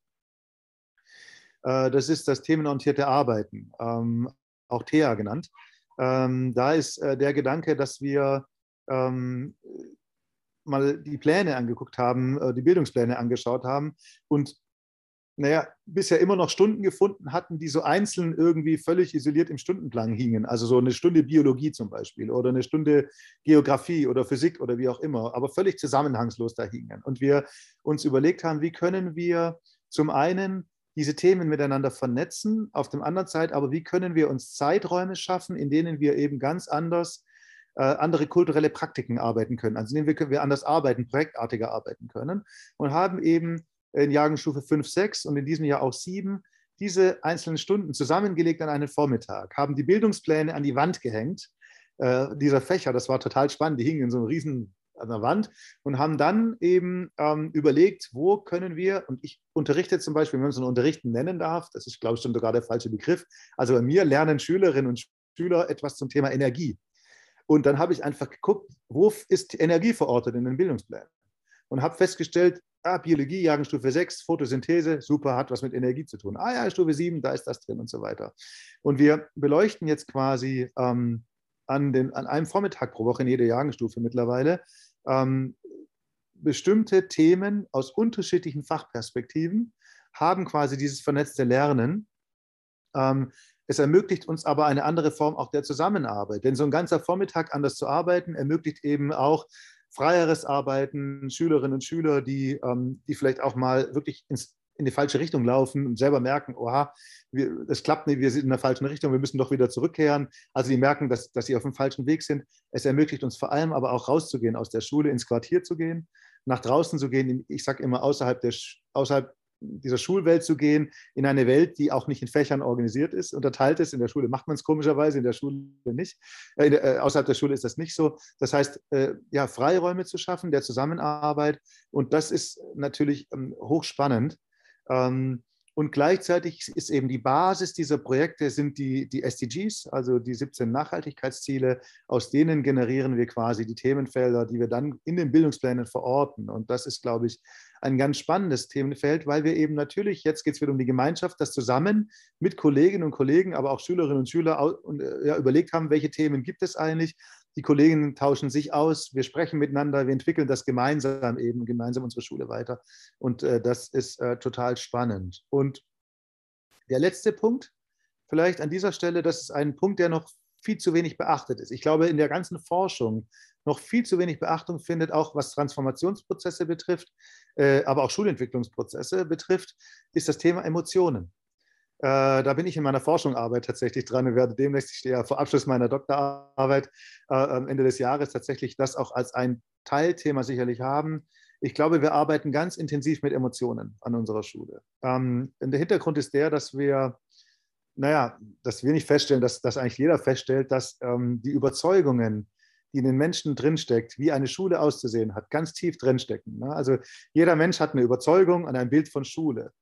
Äh, das ist das themenorientierte Arbeiten, ähm, auch THEA genannt. Ähm, da ist äh, der Gedanke, dass wir ähm, mal die Pläne angeguckt haben, äh, die Bildungspläne angeschaut haben und naja, bisher immer noch Stunden gefunden hatten, die so einzeln irgendwie völlig isoliert im Stundenplan hingen. Also so eine Stunde Biologie zum Beispiel oder eine Stunde Geografie oder Physik oder wie auch immer, aber völlig zusammenhangslos da hingen. Und wir uns überlegt haben, wie können wir zum einen diese Themen miteinander vernetzen, auf der anderen Seite aber, wie können wir uns Zeiträume schaffen, in denen wir eben ganz anders äh, andere kulturelle Praktiken arbeiten können. Also in denen wir, anders arbeiten, projektartiger arbeiten können und haben eben in Jahrgangsstufe 5, 6 und in diesem Jahr auch 7 diese einzelnen Stunden zusammengelegt an einen Vormittag, haben die Bildungspläne an die Wand gehängt, äh, dieser Fächer, das war total spannend, die hingen in so einem riesen an der Wand und haben dann eben ähm, überlegt, wo können wir, und ich unterrichte zum Beispiel, wenn man es so Unterrichten nennen darf, das ist, glaube ich, schon sogar der falsche Begriff, also bei mir lernen Schülerinnen und Schüler etwas zum Thema Energie. Und dann habe ich einfach geguckt, wo ist Energie verortet in den Bildungsplänen? und habe festgestellt, ah, Biologie, Jagenstufe 6, Photosynthese, super, hat was mit Energie zu tun. Ah ja, Stufe 7, da ist das drin und so weiter. Und wir beleuchten jetzt quasi ähm, an, den, an einem Vormittag pro Woche in jeder Jagenstufe mittlerweile ähm, bestimmte Themen aus unterschiedlichen Fachperspektiven, haben quasi dieses vernetzte Lernen. Ähm, es ermöglicht uns aber eine andere Form auch der Zusammenarbeit. Denn so ein ganzer Vormittag anders zu arbeiten, ermöglicht eben auch freieres Arbeiten, Schülerinnen und Schüler, die, ähm, die vielleicht auch mal wirklich ins, in die falsche Richtung laufen und selber merken, oha, das klappt nicht, wir sind in der falschen Richtung, wir müssen doch wieder zurückkehren. Also die merken, dass, dass sie auf dem falschen Weg sind. Es ermöglicht uns vor allem aber auch rauszugehen, aus der Schule ins Quartier zu gehen, nach draußen zu gehen, ich sage immer außerhalb, der, außerhalb dieser Schulwelt zu gehen, in eine Welt, die auch nicht in Fächern organisiert ist, unterteilt ist. In der Schule macht man es komischerweise, in der Schule nicht. Äh, äh, außerhalb der Schule ist das nicht so. Das heißt, äh, ja, Freiräume zu schaffen, der Zusammenarbeit. Und das ist natürlich ähm, hochspannend. Ähm, und gleichzeitig ist eben die Basis dieser Projekte sind die, die SDGs, also die 17 Nachhaltigkeitsziele. Aus denen generieren wir quasi die Themenfelder, die wir dann in den Bildungsplänen verorten. Und das ist, glaube ich, ein ganz spannendes Themenfeld, weil wir eben natürlich, jetzt geht es wieder um die Gemeinschaft, das zusammen mit Kolleginnen und Kollegen, aber auch Schülerinnen und Schüler äh, überlegt haben, welche Themen gibt es eigentlich die Kolleginnen tauschen sich aus, wir sprechen miteinander, wir entwickeln das gemeinsam eben, gemeinsam unsere Schule weiter. Und äh, das ist äh, total spannend. Und der letzte Punkt, vielleicht an dieser Stelle, das ist ein Punkt, der noch viel zu wenig beachtet ist. Ich glaube, in der ganzen Forschung noch viel zu wenig Beachtung findet, auch was Transformationsprozesse betrifft, äh, aber auch Schulentwicklungsprozesse betrifft, ist das Thema Emotionen. Äh, da bin ich in meiner Forschungsarbeit tatsächlich dran und werde demnächst, ich stehe ja vor Abschluss meiner Doktorarbeit äh, am Ende des Jahres tatsächlich das auch als ein Teilthema sicherlich haben. Ich glaube, wir arbeiten ganz intensiv mit Emotionen an unserer Schule. Ähm, der Hintergrund ist der, dass wir, naja, dass wir nicht feststellen, dass, dass eigentlich jeder feststellt, dass ähm, die Überzeugungen, die in den Menschen drinsteckt, wie eine Schule auszusehen hat, ganz tief drinstecken. Ne? Also jeder Mensch hat eine Überzeugung an ein Bild von Schule.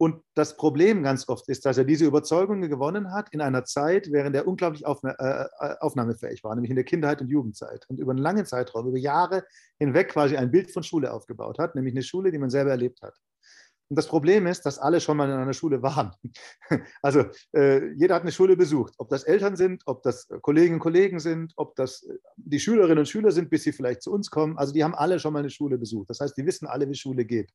Und das Problem ganz oft ist, dass er diese Überzeugungen gewonnen hat in einer Zeit, während er unglaublich aufna äh, äh, aufnahmefähig war, nämlich in der Kindheit und Jugendzeit und über einen langen Zeitraum, über Jahre hinweg quasi ein Bild von Schule aufgebaut hat, nämlich eine Schule, die man selber erlebt hat. Und das Problem ist, dass alle schon mal in einer Schule waren. Also äh, jeder hat eine Schule besucht, ob das Eltern sind, ob das Kolleginnen und Kollegen sind, ob das äh, die Schülerinnen und Schüler sind, bis sie vielleicht zu uns kommen. Also die haben alle schon mal eine Schule besucht. Das heißt, die wissen alle, wie Schule geht.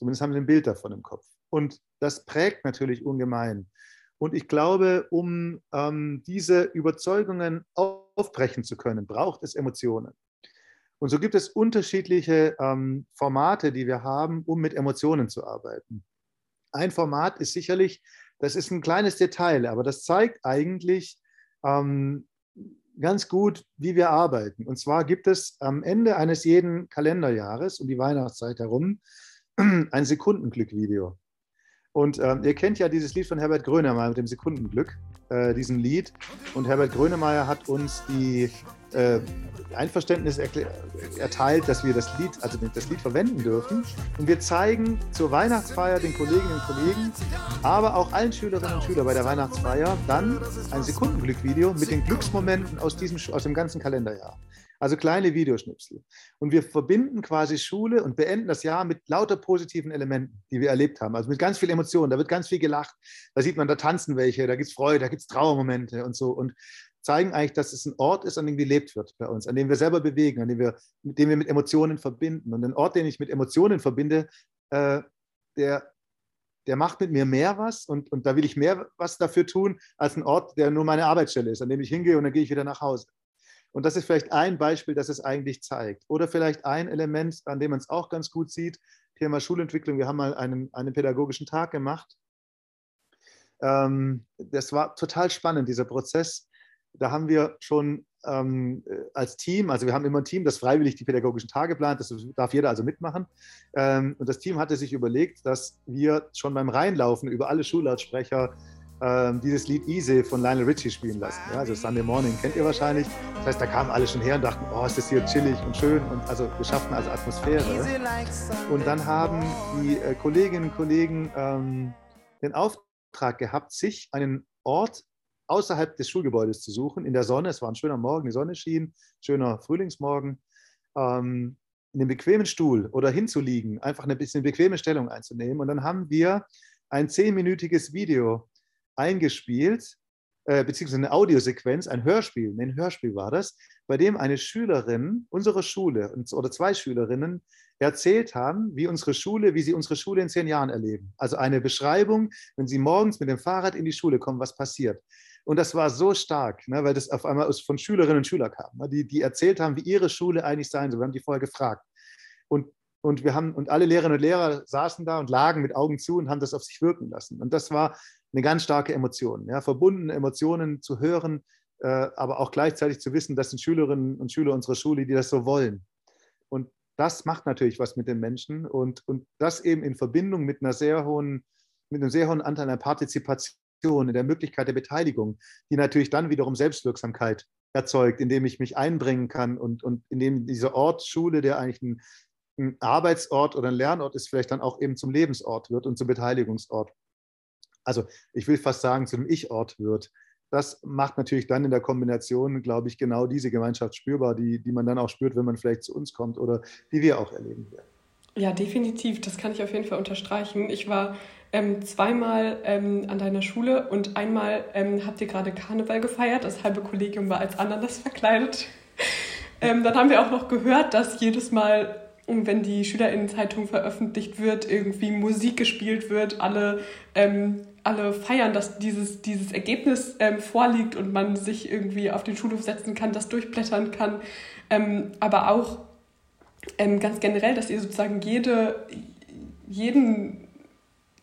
Zumindest haben sie ein Bild davon im Kopf. Und das prägt natürlich ungemein. Und ich glaube, um ähm, diese Überzeugungen aufbrechen zu können, braucht es Emotionen. Und so gibt es unterschiedliche ähm, Formate, die wir haben, um mit Emotionen zu arbeiten. Ein Format ist sicherlich, das ist ein kleines Detail, aber das zeigt eigentlich ähm, ganz gut, wie wir arbeiten. Und zwar gibt es am Ende eines jeden Kalenderjahres um die Weihnachtszeit herum ein Sekundenglück-Video. Und ähm, ihr kennt ja dieses Lied von Herbert Grönemeyer mit dem Sekundenglück, äh, diesen Lied. Und Herbert Grönemeyer hat uns die äh, Einverständnis erteilt, dass wir das Lied, also das Lied verwenden dürfen. Und wir zeigen zur Weihnachtsfeier den Kolleginnen und Kollegen, aber auch allen Schülerinnen und Schülern bei der Weihnachtsfeier dann ein Sekundenglück-Video mit den Glücksmomenten aus, diesem, aus dem ganzen Kalenderjahr. Also kleine Videoschnipsel. Und wir verbinden quasi Schule und beenden das Jahr mit lauter positiven Elementen, die wir erlebt haben. Also mit ganz viel Emotionen. Da wird ganz viel gelacht. Da sieht man, da tanzen welche, da gibt es Freude, da gibt es Trauermomente und so. Und zeigen eigentlich, dass es ein Ort ist, an dem gelebt wird bei uns, an dem wir selber bewegen, an dem wir, mit dem wir mit Emotionen verbinden. Und ein Ort, den ich mit Emotionen verbinde, äh, der, der macht mit mir mehr was und, und da will ich mehr was dafür tun, als ein Ort, der nur meine Arbeitsstelle ist, an dem ich hingehe und dann gehe ich wieder nach Hause. Und das ist vielleicht ein Beispiel, das es eigentlich zeigt. Oder vielleicht ein Element, an dem man es auch ganz gut sieht, Thema Schulentwicklung. Wir haben mal einen, einen pädagogischen Tag gemacht. Ähm, das war total spannend, dieser Prozess. Da haben wir schon ähm, als Team, also wir haben immer ein Team, das freiwillig die pädagogischen Tage plant, das darf jeder also mitmachen. Ähm, und das Team hatte sich überlegt, dass wir schon beim Reinlaufen über alle Schullautsprecher ähm, dieses Lied Easy von Lionel Richie spielen lassen. Ja, also Sunday Morning kennt ihr wahrscheinlich. Das heißt, da kamen alle schon her und dachten, oh, ist das hier chillig und schön und also wir schaffen also Atmosphäre. Und dann haben die äh, Kolleginnen und Kollegen ähm, den Auftrag gehabt, sich einen Ort außerhalb des Schulgebäudes zu suchen, in der Sonne. Es war ein schöner Morgen, die Sonne schien, schöner Frühlingsmorgen. Ähm, in dem bequemen Stuhl oder hinzuliegen, einfach eine bisschen bequeme Stellung einzunehmen. Und dann haben wir ein zehnminütiges Video eingespielt, äh, beziehungsweise eine Audiosequenz, ein Hörspiel, ein Hörspiel war das, bei dem eine Schülerin unserer Schule oder zwei Schülerinnen erzählt haben, wie unsere Schule, wie sie unsere Schule in zehn Jahren erleben. Also eine Beschreibung, wenn sie morgens mit dem Fahrrad in die Schule kommen, was passiert. Und das war so stark, ne, weil das auf einmal von Schülerinnen und Schülern kam, ne, die, die erzählt haben, wie ihre Schule eigentlich sein soll. Wir haben die vorher gefragt. Und, und, wir haben, und alle Lehrerinnen und Lehrer saßen da und lagen mit Augen zu und haben das auf sich wirken lassen. Und das war eine ganz starke Emotion. Ja, verbundene Emotionen zu hören, äh, aber auch gleichzeitig zu wissen, das sind Schülerinnen und Schüler unserer Schule, die das so wollen. Und das macht natürlich was mit den Menschen und, und das eben in Verbindung mit einer sehr hohen, mit einem sehr hohen Anteil an Partizipation, in der Möglichkeit der Beteiligung, die natürlich dann wiederum Selbstwirksamkeit erzeugt, indem ich mich einbringen kann und, und indem dieser Ort Schule, der eigentlich ein, ein Arbeitsort oder ein Lernort ist, vielleicht dann auch eben zum Lebensort wird und zum Beteiligungsort. Also ich will fast sagen, zum Ich-Ort wird das macht natürlich dann in der Kombination, glaube ich, genau diese Gemeinschaft spürbar, die, die man dann auch spürt, wenn man vielleicht zu uns kommt oder die wir auch erleben werden. Ja, definitiv. Das kann ich auf jeden Fall unterstreichen. Ich war ähm, zweimal ähm, an deiner Schule und einmal ähm, habt ihr gerade Karneval gefeiert. Das halbe Kollegium war als Ananas verkleidet. Ähm, dann haben wir auch noch gehört, dass jedes Mal, wenn die Schülerinnenzeitung veröffentlicht wird, irgendwie Musik gespielt wird, alle ähm, alle feiern, dass dieses, dieses Ergebnis ähm, vorliegt und man sich irgendwie auf den Schulhof setzen kann, das durchblättern kann. Ähm, aber auch ähm, ganz generell, dass ihr sozusagen jede, jeden,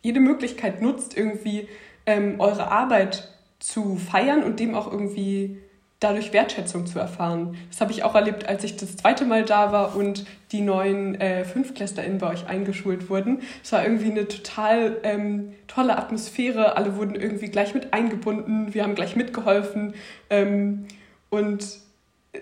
jede Möglichkeit nutzt, irgendwie ähm, eure Arbeit zu feiern und dem auch irgendwie dadurch Wertschätzung zu erfahren. Das habe ich auch erlebt, als ich das zweite Mal da war und die neuen äh, FünftklässlerInnen bei euch eingeschult wurden. Es war irgendwie eine total ähm, tolle Atmosphäre. Alle wurden irgendwie gleich mit eingebunden. Wir haben gleich mitgeholfen. Ähm, und äh,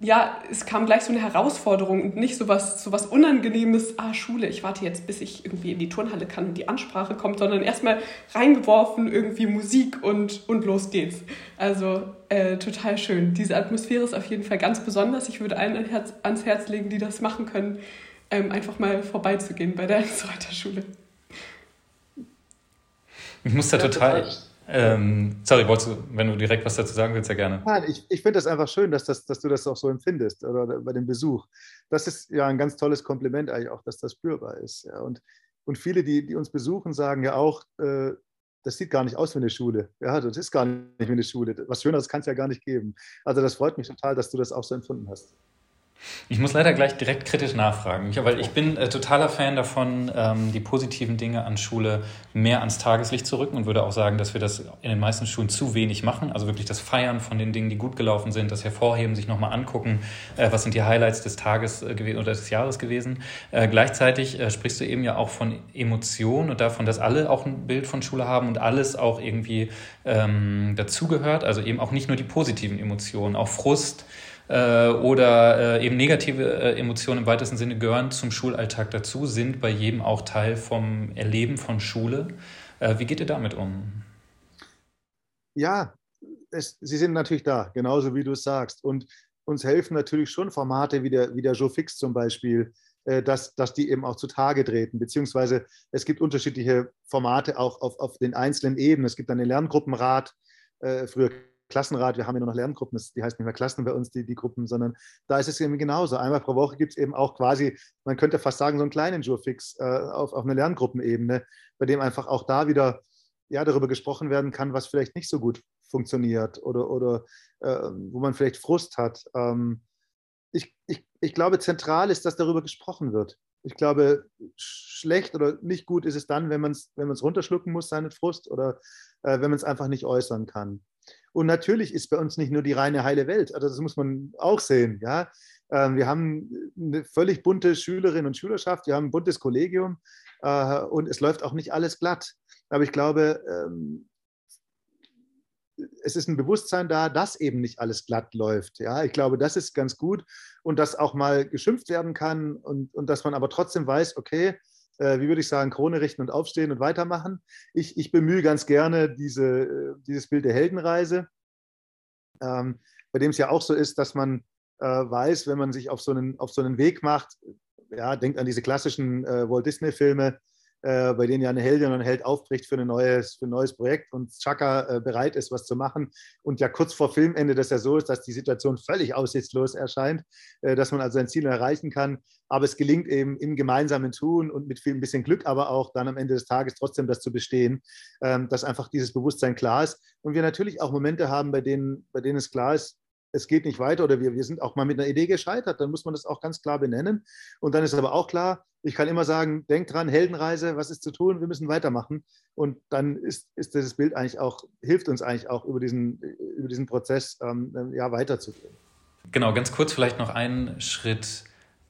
ja, es kam gleich so eine Herausforderung und nicht so was, so was Unangenehmes, ah, Schule, ich warte jetzt, bis ich irgendwie in die Turnhalle kann und die Ansprache kommt, sondern erstmal reingeworfen, irgendwie Musik und, und los geht's. Also äh, total schön. Diese Atmosphäre ist auf jeden Fall ganz besonders. Ich würde allen Herz, ans Herz legen, die das machen können, ähm, einfach mal vorbeizugehen bei der Schule. Ich muss da total ähm, sorry, wolltest du, wenn du direkt was dazu sagen willst, ja gerne. Nein, ich, ich finde das einfach schön, dass, das, dass du das auch so empfindest oder bei dem Besuch. Das ist ja ein ganz tolles Kompliment eigentlich auch, dass das spürbar ist. Ja. Und, und viele, die, die uns besuchen, sagen ja auch, äh, das sieht gar nicht aus wie eine Schule. Ja, das ist gar nicht wie eine Schule. Was Schöneres kann es ja gar nicht geben. Also das freut mich total, dass du das auch so empfunden hast. Ich muss leider gleich direkt kritisch nachfragen, weil ich bin äh, totaler Fan davon, ähm, die positiven Dinge an Schule mehr ans Tageslicht zu rücken und würde auch sagen, dass wir das in den meisten Schulen zu wenig machen. Also wirklich das Feiern von den Dingen, die gut gelaufen sind, das Hervorheben, sich nochmal angucken, äh, was sind die Highlights des Tages äh, oder des Jahres gewesen. Äh, gleichzeitig äh, sprichst du eben ja auch von Emotionen und davon, dass alle auch ein Bild von Schule haben und alles auch irgendwie ähm, dazugehört. Also eben auch nicht nur die positiven Emotionen, auch Frust äh, oder äh, eben negative äh, Emotionen im weitesten Sinne gehören zum Schulalltag dazu, sind bei jedem auch Teil vom Erleben von Schule. Äh, wie geht ihr damit um? Ja, es, sie sind natürlich da, genauso wie du es sagst. Und uns helfen natürlich schon Formate wie der, wie der Joe Fix zum Beispiel, äh, dass, dass die eben auch zutage treten, beziehungsweise es gibt unterschiedliche Formate auch auf, auf den einzelnen Ebenen. Es gibt dann den Lerngruppenrat, äh, früher Klassenrat, wir haben ja nur noch Lerngruppen, die heißt nicht mehr Klassen bei uns, die, die Gruppen, sondern da ist es eben genauso. Einmal pro Woche gibt es eben auch quasi, man könnte fast sagen, so einen kleinen Jurfix äh, auf, auf einer Lerngruppenebene, bei dem einfach auch da wieder ja, darüber gesprochen werden kann, was vielleicht nicht so gut funktioniert oder, oder äh, wo man vielleicht Frust hat. Ähm, ich, ich, ich glaube, zentral ist, dass darüber gesprochen wird. Ich glaube, schlecht oder nicht gut ist es dann, wenn man es wenn runterschlucken muss, seinen Frust, oder äh, wenn man es einfach nicht äußern kann. Und natürlich ist bei uns nicht nur die reine heile Welt, also das muss man auch sehen. Ja? Ähm, wir haben eine völlig bunte Schülerinnen und Schülerschaft, wir haben ein buntes Kollegium äh, und es läuft auch nicht alles glatt. Aber ich glaube, ähm, es ist ein Bewusstsein da, dass eben nicht alles glatt läuft. Ja, ich glaube, das ist ganz gut und dass auch mal geschimpft werden kann und, und dass man aber trotzdem weiß, okay, äh, wie würde ich sagen, Krone richten und aufstehen und weitermachen. Ich, ich bemühe ganz gerne diese, äh, dieses Bild der Heldenreise, ähm, bei dem es ja auch so ist, dass man äh, weiß, wenn man sich auf so einen, auf so einen Weg macht, ja, denkt an diese klassischen äh, Walt Disney-Filme, äh, bei denen ja eine Heldin und ein Held aufbricht für, ein neues, für ein neues Projekt und Chaka äh, bereit ist, was zu machen. Und ja kurz vor Filmende das ja so ist, dass die Situation völlig aussichtslos erscheint, äh, dass man also sein Ziel erreichen kann. Aber es gelingt eben im gemeinsamen Tun und mit viel ein bisschen Glück, aber auch dann am Ende des Tages trotzdem das zu bestehen, ähm, dass einfach dieses Bewusstsein klar ist. Und wir natürlich auch Momente haben, bei denen, bei denen es klar ist, es geht nicht weiter oder wir, wir sind auch mal mit einer Idee gescheitert, dann muss man das auch ganz klar benennen. Und dann ist aber auch klar, ich kann immer sagen, denk dran, Heldenreise, was ist zu tun, wir müssen weitermachen. Und dann ist, ist dieses Bild eigentlich auch, hilft uns eigentlich auch über diesen, über diesen Prozess ähm, ja, weiterzugehen. Genau, ganz kurz vielleicht noch einen Schritt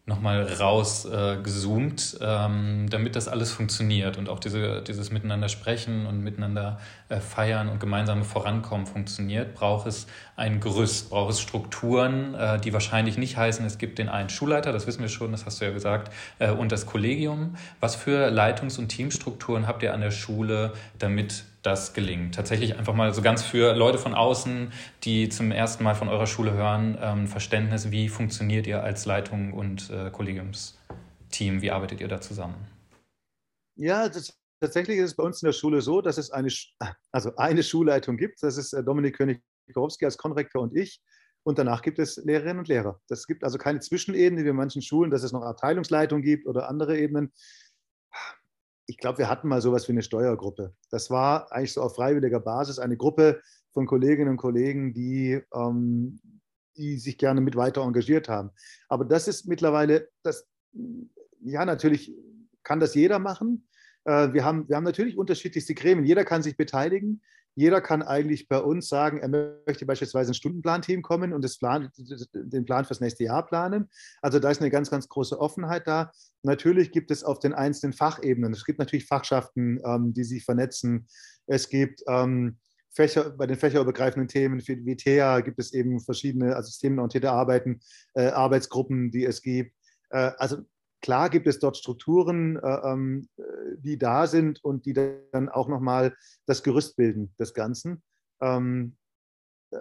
nochmal rausgezoomt, äh, ähm, damit das alles funktioniert und auch diese, dieses Miteinander sprechen und miteinander äh, feiern und gemeinsame Vorankommen funktioniert, braucht es ein Gerüst, braucht es Strukturen, äh, die wahrscheinlich nicht heißen, es gibt den einen Schulleiter, das wissen wir schon, das hast du ja gesagt, äh, und das Kollegium. Was für Leitungs- und Teamstrukturen habt ihr an der Schule, damit das gelingt. Tatsächlich einfach mal so ganz für Leute von außen, die zum ersten Mal von eurer Schule hören, ähm, Verständnis, wie funktioniert ihr als Leitung und äh, Kollegiumsteam, wie arbeitet ihr da zusammen? Ja, das, tatsächlich ist es bei uns in der Schule so, dass es eine, also eine Schulleitung gibt. Das ist äh, Dominik König-Korowski als Konrektor und ich. Und danach gibt es Lehrerinnen und Lehrer. Das gibt also keine Zwischenebene wie in manchen Schulen, dass es noch Abteilungsleitung gibt oder andere Ebenen ich glaube, wir hatten mal sowas wie eine Steuergruppe. Das war eigentlich so auf freiwilliger Basis eine Gruppe von Kolleginnen und Kollegen, die, ähm, die sich gerne mit weiter engagiert haben. Aber das ist mittlerweile, das, ja, natürlich kann das jeder machen. Äh, wir, haben, wir haben natürlich unterschiedlichste Gremien. Jeder kann sich beteiligen. Jeder kann eigentlich bei uns sagen, er möchte beispielsweise ein Stundenplanteam kommen und das Plan, den Plan fürs nächste Jahr planen. Also da ist eine ganz, ganz große Offenheit da. Natürlich gibt es auf den einzelnen Fachebenen, es gibt natürlich Fachschaften, ähm, die sich vernetzen. Es gibt ähm, Fächer, bei den fächerübergreifenden Themen wie TEA gibt es eben verschiedene, also systemenorientierte Arbeiten, äh, Arbeitsgruppen, die es gibt. Äh, also Klar gibt es dort Strukturen, äh, ähm, die da sind und die dann auch nochmal das Gerüst bilden des Ganzen. Ähm,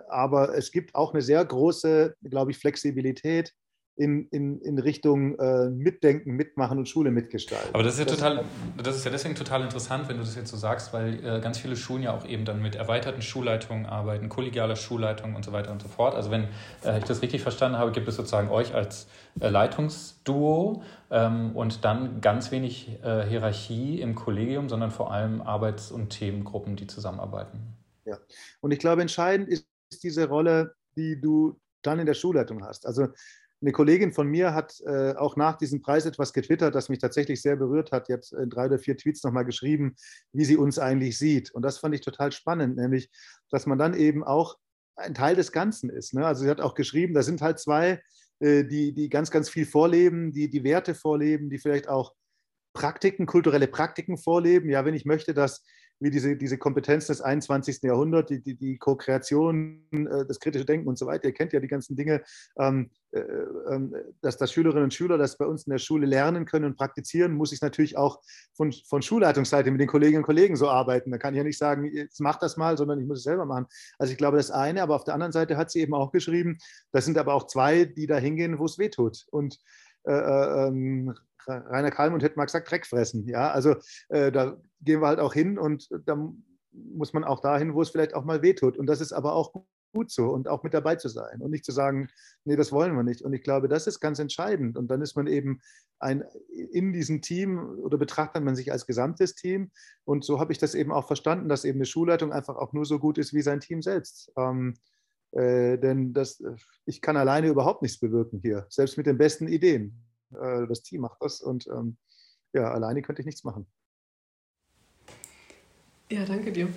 aber es gibt auch eine sehr große, glaube ich, Flexibilität in, in, in Richtung äh, Mitdenken, Mitmachen und Schule mitgestalten. Aber das ist ja total, das ist ja deswegen total interessant, wenn du das jetzt so sagst, weil äh, ganz viele Schulen ja auch eben dann mit erweiterten Schulleitungen arbeiten, kollegialer Schulleitung und so weiter und so fort. Also wenn äh, ich das richtig verstanden habe, gibt es sozusagen euch als äh, Leitungsduo ähm, und dann ganz wenig äh, Hierarchie im Kollegium, sondern vor allem Arbeits- und Themengruppen, die zusammenarbeiten. Ja, und ich glaube, entscheidend ist diese Rolle, die du dann in der Schulleitung hast. Also eine Kollegin von mir hat äh, auch nach diesem Preis etwas getwittert, das mich tatsächlich sehr berührt hat. Jetzt in drei oder vier Tweets nochmal geschrieben, wie sie uns eigentlich sieht. Und das fand ich total spannend, nämlich, dass man dann eben auch ein Teil des Ganzen ist. Ne? Also sie hat auch geschrieben, da sind halt zwei, äh, die, die ganz, ganz viel vorleben, die die Werte vorleben, die vielleicht auch Praktiken, kulturelle Praktiken vorleben. Ja, wenn ich möchte, dass wie diese, diese Kompetenz des 21. Jahrhunderts, die, die, die Co-Kreation, äh, das kritische Denken und so weiter. Ihr kennt ja die ganzen Dinge, ähm, äh, äh, dass, dass Schülerinnen und Schüler das bei uns in der Schule lernen können und praktizieren, muss ich natürlich auch von, von Schulleitungsseite mit den Kolleginnen und Kollegen so arbeiten. Da kann ich ja nicht sagen, jetzt mach das mal, sondern ich muss es selber machen. Also ich glaube, das eine, aber auf der anderen Seite hat sie eben auch geschrieben, das sind aber auch zwei, die da hingehen, wo es weh tut. Und äh, äh ähm, Rainer Kalmund hätte mal gesagt, Dreck fressen. Ja, also äh, da gehen wir halt auch hin und da muss man auch dahin, wo es vielleicht auch mal wehtut. Und das ist aber auch gut so und auch mit dabei zu sein und nicht zu sagen, nee, das wollen wir nicht. Und ich glaube, das ist ganz entscheidend. Und dann ist man eben ein, in diesem Team oder betrachtet man sich als gesamtes Team. Und so habe ich das eben auch verstanden, dass eben eine Schulleitung einfach auch nur so gut ist wie sein Team selbst. Ähm, äh, denn das, ich kann alleine überhaupt nichts bewirken hier, selbst mit den besten Ideen. Äh, das Team macht das und ähm, ja, alleine könnte ich nichts machen. Ja, danke dir.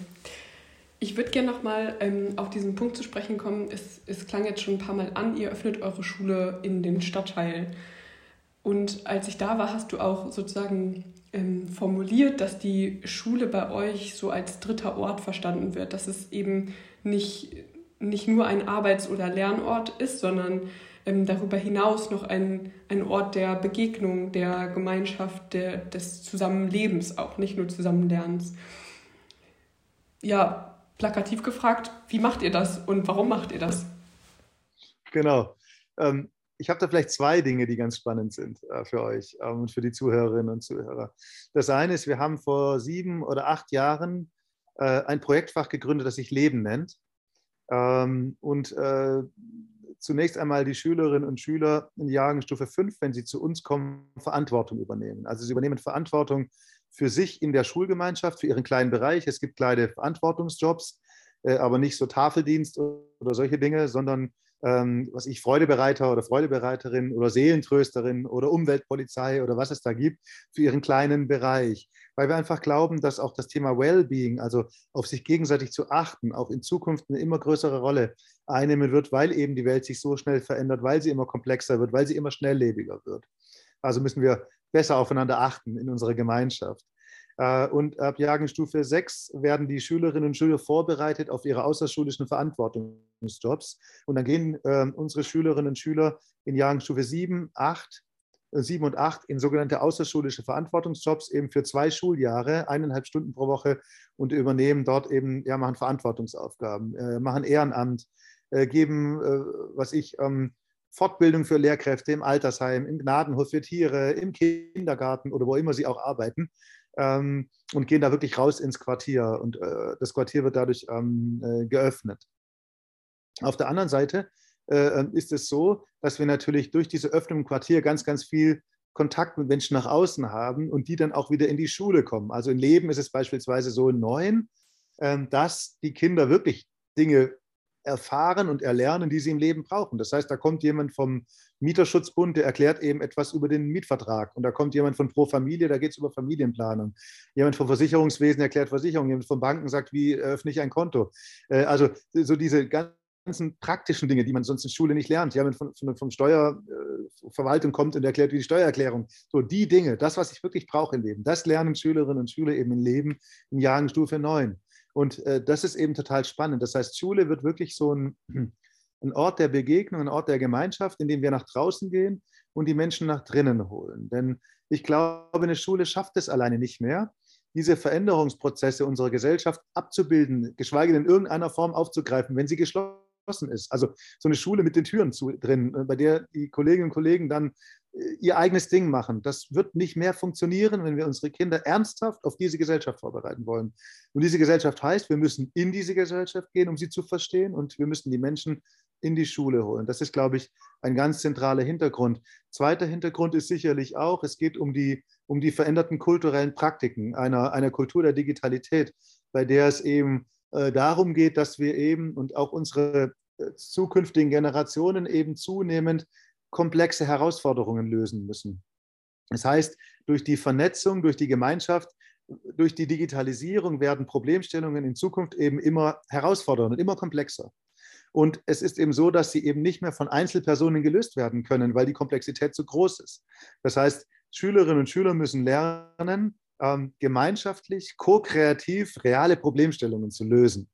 Ich würde gerne nochmal ähm, auf diesen Punkt zu sprechen kommen. Es, es klang jetzt schon ein paar Mal an, ihr öffnet eure Schule in den Stadtteil. Und als ich da war, hast du auch sozusagen ähm, formuliert, dass die Schule bei euch so als dritter Ort verstanden wird, dass es eben nicht, nicht nur ein Arbeits- oder Lernort ist, sondern ähm, darüber hinaus noch ein, ein Ort der Begegnung, der Gemeinschaft, der, des Zusammenlebens auch, nicht nur Zusammenlernens. Ja, plakativ gefragt, wie macht ihr das und warum macht ihr das? Genau. ähm, ich habe da vielleicht zwei Dinge, die ganz spannend sind äh, für euch ähm, und für die Zuhörerinnen und Zuhörer. Das eine ist, wir haben vor sieben oder acht Jahren äh, ein Projektfach gegründet, das sich Leben nennt. Ähm, und äh, zunächst einmal die Schülerinnen und Schüler in Jahrgangsstufe 5, wenn sie zu uns kommen, Verantwortung übernehmen. Also sie übernehmen Verantwortung für sich in der Schulgemeinschaft, für ihren kleinen Bereich. Es gibt kleine Verantwortungsjobs, äh, aber nicht so Tafeldienst oder solche Dinge, sondern ähm, was ich Freudebereiter oder Freudebereiterin oder Seelentrösterin oder Umweltpolizei oder was es da gibt für ihren kleinen Bereich. Weil wir einfach glauben, dass auch das Thema Wellbeing, also auf sich gegenseitig zu achten, auch in Zukunft eine immer größere Rolle einnehmen wird, weil eben die Welt sich so schnell verändert, weil sie immer komplexer wird, weil sie immer schnelllebiger wird. Also müssen wir besser aufeinander achten in unserer Gemeinschaft. Äh, und ab Jahrgangsstufe 6 werden die Schülerinnen und Schüler vorbereitet auf ihre außerschulischen Verantwortungsjobs. Und dann gehen ähm, unsere Schülerinnen und Schüler in Jahrgangsstufe 7, 8, 7 und 8 in sogenannte außerschulische Verantwortungsjobs eben für zwei Schuljahre, eineinhalb Stunden pro Woche und übernehmen dort eben, ja, machen Verantwortungsaufgaben, äh, machen Ehrenamt, äh, geben, was ich, ähm, Fortbildung für Lehrkräfte im Altersheim, im Gnadenhof für Tiere, im Kindergarten oder wo immer sie auch arbeiten ähm, und gehen da wirklich raus ins Quartier und äh, das Quartier wird dadurch ähm, äh, geöffnet. Auf der anderen Seite äh, ist es so, dass wir natürlich durch diese Öffnung im Quartier ganz, ganz viel Kontakt mit Menschen nach außen haben und die dann auch wieder in die Schule kommen. Also im Leben ist es beispielsweise so in Neuen, ähm, dass die Kinder wirklich Dinge erfahren und erlernen, die sie im Leben brauchen. Das heißt, da kommt jemand vom Mieterschutzbund, der erklärt eben etwas über den Mietvertrag. Und da kommt jemand von Pro Familie, da geht es über Familienplanung. Jemand vom Versicherungswesen erklärt Versicherung. Jemand von Banken sagt, wie öffne ich ein Konto. Äh, also so diese ganzen praktischen Dinge, die man sonst in Schule nicht lernt. Jemand von, von, von Steuerverwaltung kommt und erklärt, wie die Steuererklärung. So die Dinge, das, was ich wirklich brauche im Leben, das lernen Schülerinnen und Schüler eben im Leben in Jahrgangsstufe 9. Und äh, das ist eben total spannend. Das heißt, Schule wird wirklich so ein, ein Ort der Begegnung, ein Ort der Gemeinschaft, in dem wir nach draußen gehen und die Menschen nach drinnen holen. Denn ich glaube, eine Schule schafft es alleine nicht mehr, diese Veränderungsprozesse unserer Gesellschaft abzubilden, geschweige denn in irgendeiner Form aufzugreifen, wenn sie geschlossen ist. Also so eine Schule mit den Türen zu, drin, äh, bei der die Kolleginnen und Kollegen dann ihr eigenes Ding machen. Das wird nicht mehr funktionieren, wenn wir unsere Kinder ernsthaft auf diese Gesellschaft vorbereiten wollen. Und diese Gesellschaft heißt, wir müssen in diese Gesellschaft gehen, um sie zu verstehen und wir müssen die Menschen in die Schule holen. Das ist, glaube ich, ein ganz zentraler Hintergrund. Zweiter Hintergrund ist sicherlich auch, es geht um die, um die veränderten kulturellen Praktiken einer, einer Kultur der Digitalität, bei der es eben äh, darum geht, dass wir eben und auch unsere äh, zukünftigen Generationen eben zunehmend komplexe Herausforderungen lösen müssen. Das heißt, durch die Vernetzung, durch die Gemeinschaft, durch die Digitalisierung werden Problemstellungen in Zukunft eben immer herausfordernder und immer komplexer. Und es ist eben so, dass sie eben nicht mehr von Einzelpersonen gelöst werden können, weil die Komplexität zu groß ist. Das heißt, Schülerinnen und Schüler müssen lernen, ähm, gemeinschaftlich, ko-kreativ reale Problemstellungen zu lösen.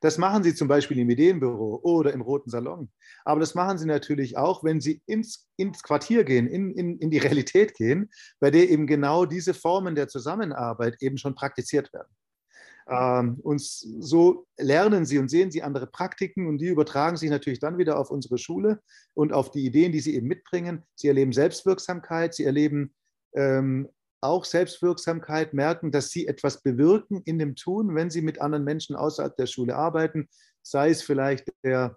Das machen Sie zum Beispiel im Ideenbüro oder im Roten Salon. Aber das machen Sie natürlich auch, wenn Sie ins, ins Quartier gehen, in, in, in die Realität gehen, bei der eben genau diese Formen der Zusammenarbeit eben schon praktiziert werden. Ähm, und so lernen Sie und sehen Sie andere Praktiken und die übertragen sich natürlich dann wieder auf unsere Schule und auf die Ideen, die Sie eben mitbringen. Sie erleben Selbstwirksamkeit, Sie erleben ähm, auch Selbstwirksamkeit, merken, dass sie etwas bewirken in dem Tun, wenn sie mit anderen Menschen außerhalb der Schule arbeiten, sei es vielleicht der,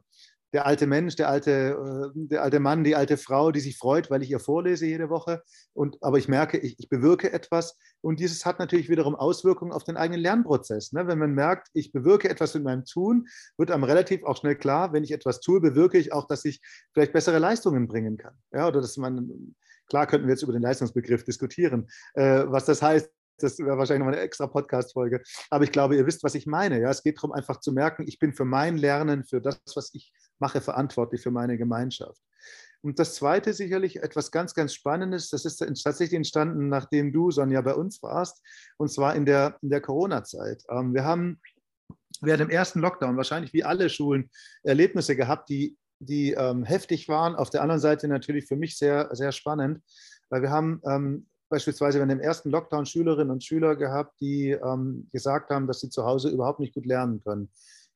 der alte Mensch, der alte, äh, der alte Mann, die alte Frau, die sich freut, weil ich ihr vorlese jede Woche. Und, aber ich merke, ich, ich bewirke etwas. Und dieses hat natürlich wiederum Auswirkungen auf den eigenen Lernprozess. Ne? Wenn man merkt, ich bewirke etwas mit meinem Tun, wird einem relativ auch schnell klar, wenn ich etwas tue, bewirke ich auch, dass ich vielleicht bessere Leistungen bringen kann. Ja, oder dass man Klar könnten wir jetzt über den Leistungsbegriff diskutieren, äh, was das heißt. Das wäre wahrscheinlich nochmal eine extra Podcast-Folge. Aber ich glaube, ihr wisst, was ich meine. Ja, es geht darum, einfach zu merken, ich bin für mein Lernen, für das, was ich mache, verantwortlich für meine Gemeinschaft. Und das Zweite sicherlich etwas ganz, ganz Spannendes, das ist tatsächlich entstanden, nachdem du, Sonja, bei uns warst, und zwar in der, in der Corona-Zeit. Ähm, wir haben während dem ersten Lockdown wahrscheinlich wie alle Schulen Erlebnisse gehabt, die die ähm, heftig waren. Auf der anderen Seite natürlich für mich sehr, sehr spannend, weil wir haben ähm, beispielsweise in dem ersten Lockdown Schülerinnen und Schüler gehabt, die ähm, gesagt haben, dass sie zu Hause überhaupt nicht gut lernen können,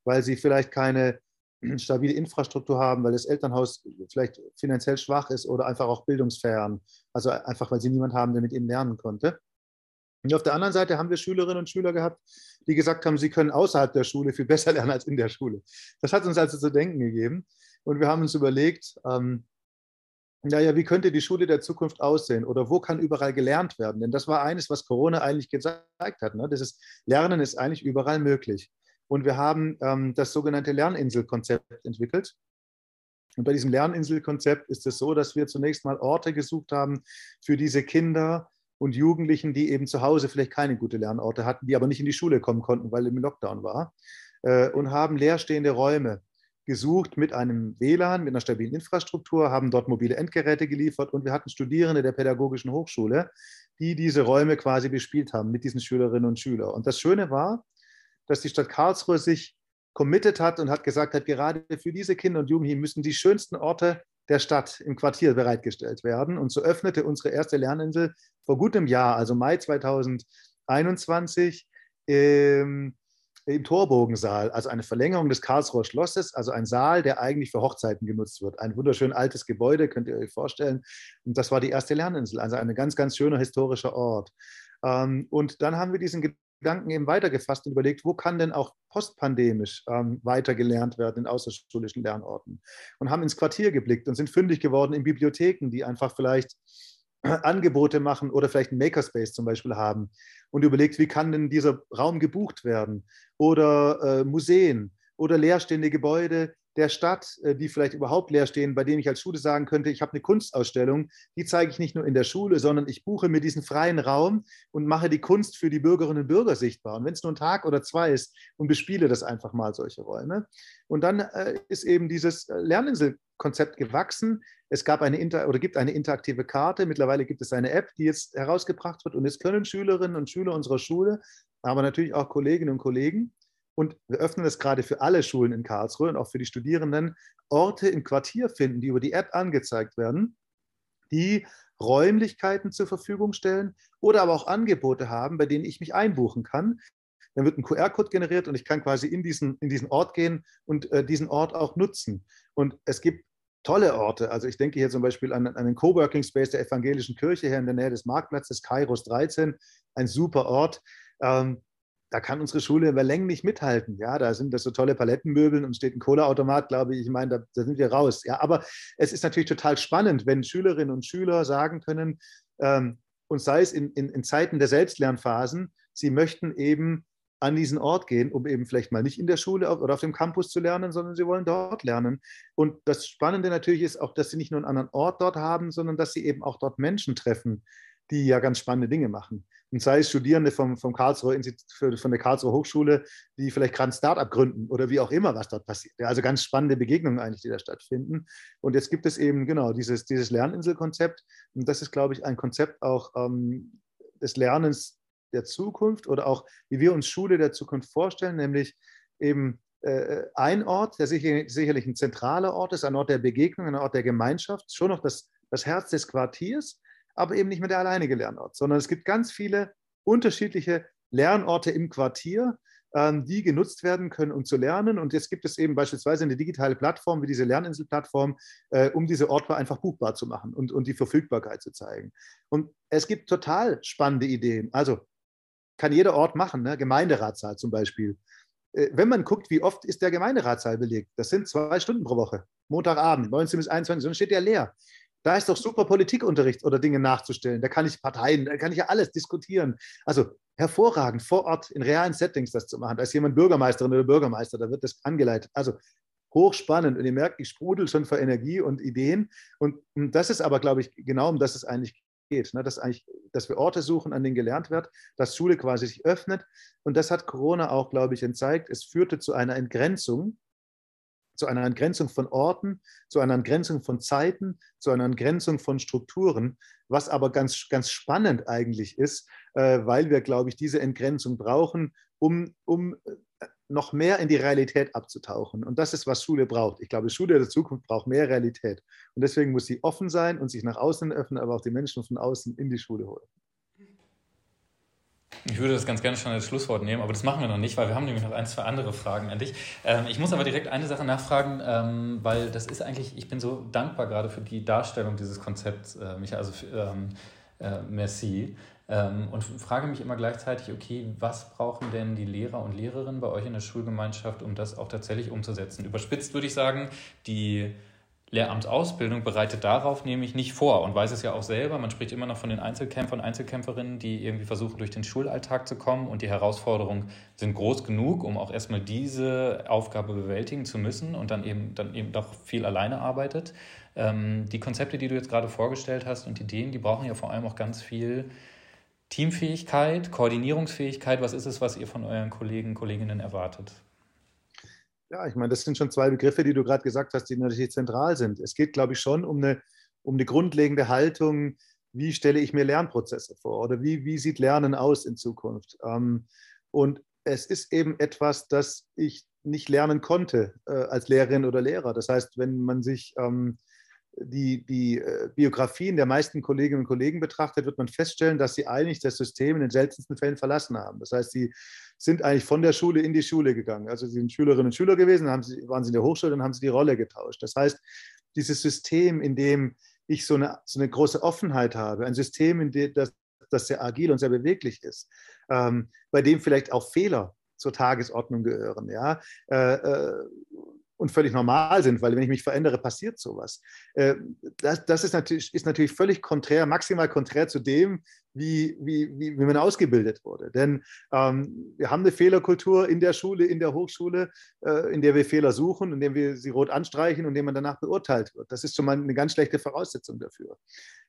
weil sie vielleicht keine stabile Infrastruktur haben, weil das Elternhaus vielleicht finanziell schwach ist oder einfach auch bildungsfern. Also einfach, weil sie niemand haben, der mit ihnen lernen konnte. Und auf der anderen Seite haben wir Schülerinnen und Schüler gehabt, die gesagt haben, sie können außerhalb der Schule viel besser lernen als in der Schule. Das hat uns also zu denken gegeben. Und wir haben uns überlegt, ähm, naja, wie könnte die Schule der Zukunft aussehen oder wo kann überall gelernt werden? Denn das war eines, was Corona eigentlich gezeigt hat. Ne? Das Lernen ist eigentlich überall möglich. Und wir haben ähm, das sogenannte Lerninselkonzept entwickelt. Und bei diesem Lerninselkonzept ist es so, dass wir zunächst mal Orte gesucht haben für diese Kinder und Jugendlichen, die eben zu Hause vielleicht keine gute Lernorte hatten, die aber nicht in die Schule kommen konnten, weil im Lockdown war. Äh, und haben leerstehende Räume gesucht mit einem WLAN, mit einer stabilen Infrastruktur, haben dort mobile Endgeräte geliefert und wir hatten Studierende der Pädagogischen Hochschule, die diese Räume quasi bespielt haben mit diesen Schülerinnen und Schülern. Und das Schöne war, dass die Stadt Karlsruhe sich committed hat und hat gesagt hat, gerade für diese Kinder und Jugendlichen müssen die schönsten Orte der Stadt im Quartier bereitgestellt werden. Und so öffnete unsere erste Lerninsel vor gutem Jahr, also Mai 2021, ähm, im Torbogensaal, also eine Verlängerung des Karlsruher Schlosses, also ein Saal, der eigentlich für Hochzeiten genutzt wird. Ein wunderschön altes Gebäude, könnt ihr euch vorstellen. Und das war die erste Lerninsel, also ein ganz, ganz schöner historischer Ort. Ähm, und dann haben wir diesen Gedanken eben weitergefasst und überlegt, wo kann denn auch postpandemisch ähm, weiter gelernt werden in außerschulischen Lernorten. Und haben ins Quartier geblickt und sind fündig geworden in Bibliotheken, die einfach vielleicht Angebote machen oder vielleicht einen Makerspace zum Beispiel haben und überlegt, wie kann denn dieser Raum gebucht werden oder äh, Museen oder leerstehende Gebäude, der Stadt, äh, die vielleicht überhaupt leer stehen, bei denen ich als Schule sagen könnte, ich habe eine Kunstausstellung, die zeige ich nicht nur in der Schule, sondern ich buche mir diesen freien Raum und mache die Kunst für die Bürgerinnen und Bürger sichtbar. Und wenn es nur ein Tag oder zwei ist und bespiele das einfach mal, solche Räume. Und dann äh, ist eben dieses äh, Lerninselkonzept gewachsen. Es gab eine Inter oder gibt eine interaktive Karte. Mittlerweile gibt es eine App, die jetzt herausgebracht wird. Und es können Schülerinnen und Schüler unserer Schule, aber natürlich auch Kolleginnen und Kollegen und wir öffnen das gerade für alle Schulen in Karlsruhe und auch für die Studierenden, Orte im Quartier finden, die über die App angezeigt werden, die Räumlichkeiten zur Verfügung stellen oder aber auch Angebote haben, bei denen ich mich einbuchen kann. Dann wird ein QR-Code generiert und ich kann quasi in diesen, in diesen Ort gehen und äh, diesen Ort auch nutzen. Und es gibt tolle Orte. Also ich denke hier zum Beispiel an, an einen Coworking Space der Evangelischen Kirche hier in der Nähe des Marktplatzes, Kairos 13, ein super Ort. Ähm, da kann unsere Schule über Längen nicht mithalten. Ja, da sind das so tolle Palettenmöbel und steht ein Cola-Automat, glaube ich. Ich meine, da, da, sind wir raus. Ja, aber es ist natürlich total spannend, wenn Schülerinnen und Schüler sagen können, ähm, und sei es in, in, in Zeiten der Selbstlernphasen, sie möchten eben an diesen Ort gehen, um eben vielleicht mal nicht in der Schule oder auf dem Campus zu lernen, sondern sie wollen dort lernen. Und das Spannende natürlich ist auch, dass sie nicht nur einen anderen Ort dort haben, sondern dass sie eben auch dort Menschen treffen, die ja ganz spannende Dinge machen. Und sei es Studierende vom, vom Karlsruhe von der Karlsruhe Hochschule, die vielleicht gerade ein Start-up gründen oder wie auch immer, was dort passiert. Ja, also ganz spannende Begegnungen eigentlich, die da stattfinden. Und jetzt gibt es eben genau dieses, dieses Lerninselkonzept. Und das ist, glaube ich, ein Konzept auch ähm, des Lernens der Zukunft oder auch, wie wir uns Schule der Zukunft vorstellen, nämlich eben äh, ein Ort, der sicher, sicherlich ein zentraler Ort ist, ein Ort der Begegnung, ein Ort der Gemeinschaft, schon noch das, das Herz des Quartiers, aber eben nicht mehr der alleinige Lernort, sondern es gibt ganz viele unterschiedliche Lernorte im Quartier, ähm, die genutzt werden können, um zu lernen. Und jetzt gibt es eben beispielsweise eine digitale Plattform wie diese Lerninselplattform, äh, um diese Orte einfach buchbar zu machen und, und die Verfügbarkeit zu zeigen. Und es gibt total spannende Ideen. Also kann jeder Ort machen, ne? Gemeinderatssaal zum Beispiel. Äh, wenn man guckt, wie oft ist der Gemeinderatssaal belegt, das sind zwei Stunden pro Woche, Montagabend, 19 bis 21, dann steht der leer. Da ist doch super Politikunterricht oder Dinge nachzustellen. Da kann ich Parteien, da kann ich ja alles diskutieren. Also hervorragend, vor Ort in realen Settings das zu machen. Da ist jemand Bürgermeisterin oder Bürgermeister, da wird das angeleitet. Also hochspannend. Und ihr merkt, ich sprudel schon vor Energie und Ideen. Und das ist aber, glaube ich, genau um das es eigentlich geht. Ne? Dass, eigentlich, dass wir Orte suchen, an denen gelernt wird, dass Schule quasi sich öffnet. Und das hat Corona auch, glaube ich, gezeigt. Es führte zu einer Entgrenzung zu einer Entgrenzung von Orten, zu einer Entgrenzung von Zeiten, zu einer Entgrenzung von Strukturen, was aber ganz, ganz spannend eigentlich ist, äh, weil wir, glaube ich, diese Entgrenzung brauchen, um, um äh, noch mehr in die Realität abzutauchen. Und das ist, was Schule braucht. Ich glaube, Schule der Zukunft braucht mehr Realität. Und deswegen muss sie offen sein und sich nach außen öffnen, aber auch die Menschen von außen in die Schule holen. Ich würde das ganz gerne schon als Schlusswort nehmen, aber das machen wir noch nicht, weil wir haben nämlich noch ein, zwei andere Fragen an dich. Ähm, ich muss aber direkt eine Sache nachfragen, ähm, weil das ist eigentlich, ich bin so dankbar gerade für die Darstellung dieses Konzepts, äh, Michael, also ähm, äh, merci. Ähm, und frage mich immer gleichzeitig, okay, was brauchen denn die Lehrer und Lehrerinnen bei euch in der Schulgemeinschaft, um das auch tatsächlich umzusetzen? Überspitzt würde ich sagen, die Lehramtsausbildung bereitet darauf nämlich nicht vor und weiß es ja auch selber. Man spricht immer noch von den Einzelkämpfern Einzelkämpferinnen, die irgendwie versuchen, durch den Schulalltag zu kommen und die Herausforderungen sind groß genug, um auch erstmal diese Aufgabe bewältigen zu müssen und dann eben, dann eben doch viel alleine arbeitet. Ähm, die Konzepte, die du jetzt gerade vorgestellt hast und Ideen, die brauchen ja vor allem auch ganz viel Teamfähigkeit, Koordinierungsfähigkeit. Was ist es, was ihr von euren Kollegen, Kolleginnen erwartet? Ja, ich meine, das sind schon zwei Begriffe, die du gerade gesagt hast, die natürlich zentral sind. Es geht, glaube ich, schon um eine, um eine grundlegende Haltung, wie stelle ich mir Lernprozesse vor oder wie, wie sieht Lernen aus in Zukunft. Ähm, und es ist eben etwas, das ich nicht lernen konnte äh, als Lehrerin oder Lehrer. Das heißt, wenn man sich ähm, die, die äh, Biografien der meisten Kolleginnen und Kollegen betrachtet, wird man feststellen, dass sie eigentlich das System in den seltensten Fällen verlassen haben. Das heißt, sie sind eigentlich von der Schule in die Schule gegangen. Also sie sind Schülerinnen und Schüler gewesen, haben sie, waren sie in der Hochschule, dann haben sie die Rolle getauscht. Das heißt, dieses System, in dem ich so eine, so eine große Offenheit habe, ein System, in dem das, das sehr agil und sehr beweglich ist, ähm, bei dem vielleicht auch Fehler zur Tagesordnung gehören, ja, äh, äh, und völlig normal sind, weil wenn ich mich verändere, passiert sowas. Äh, das, das ist, natürlich, ist natürlich völlig konträr, maximal konträr zu dem, wie, wie, wie, wie man ausgebildet wurde. Denn ähm, wir haben eine Fehlerkultur in der Schule, in der Hochschule, äh, in der wir Fehler suchen, indem wir sie rot anstreichen und indem man danach beurteilt wird. Das ist schon mal eine ganz schlechte Voraussetzung dafür.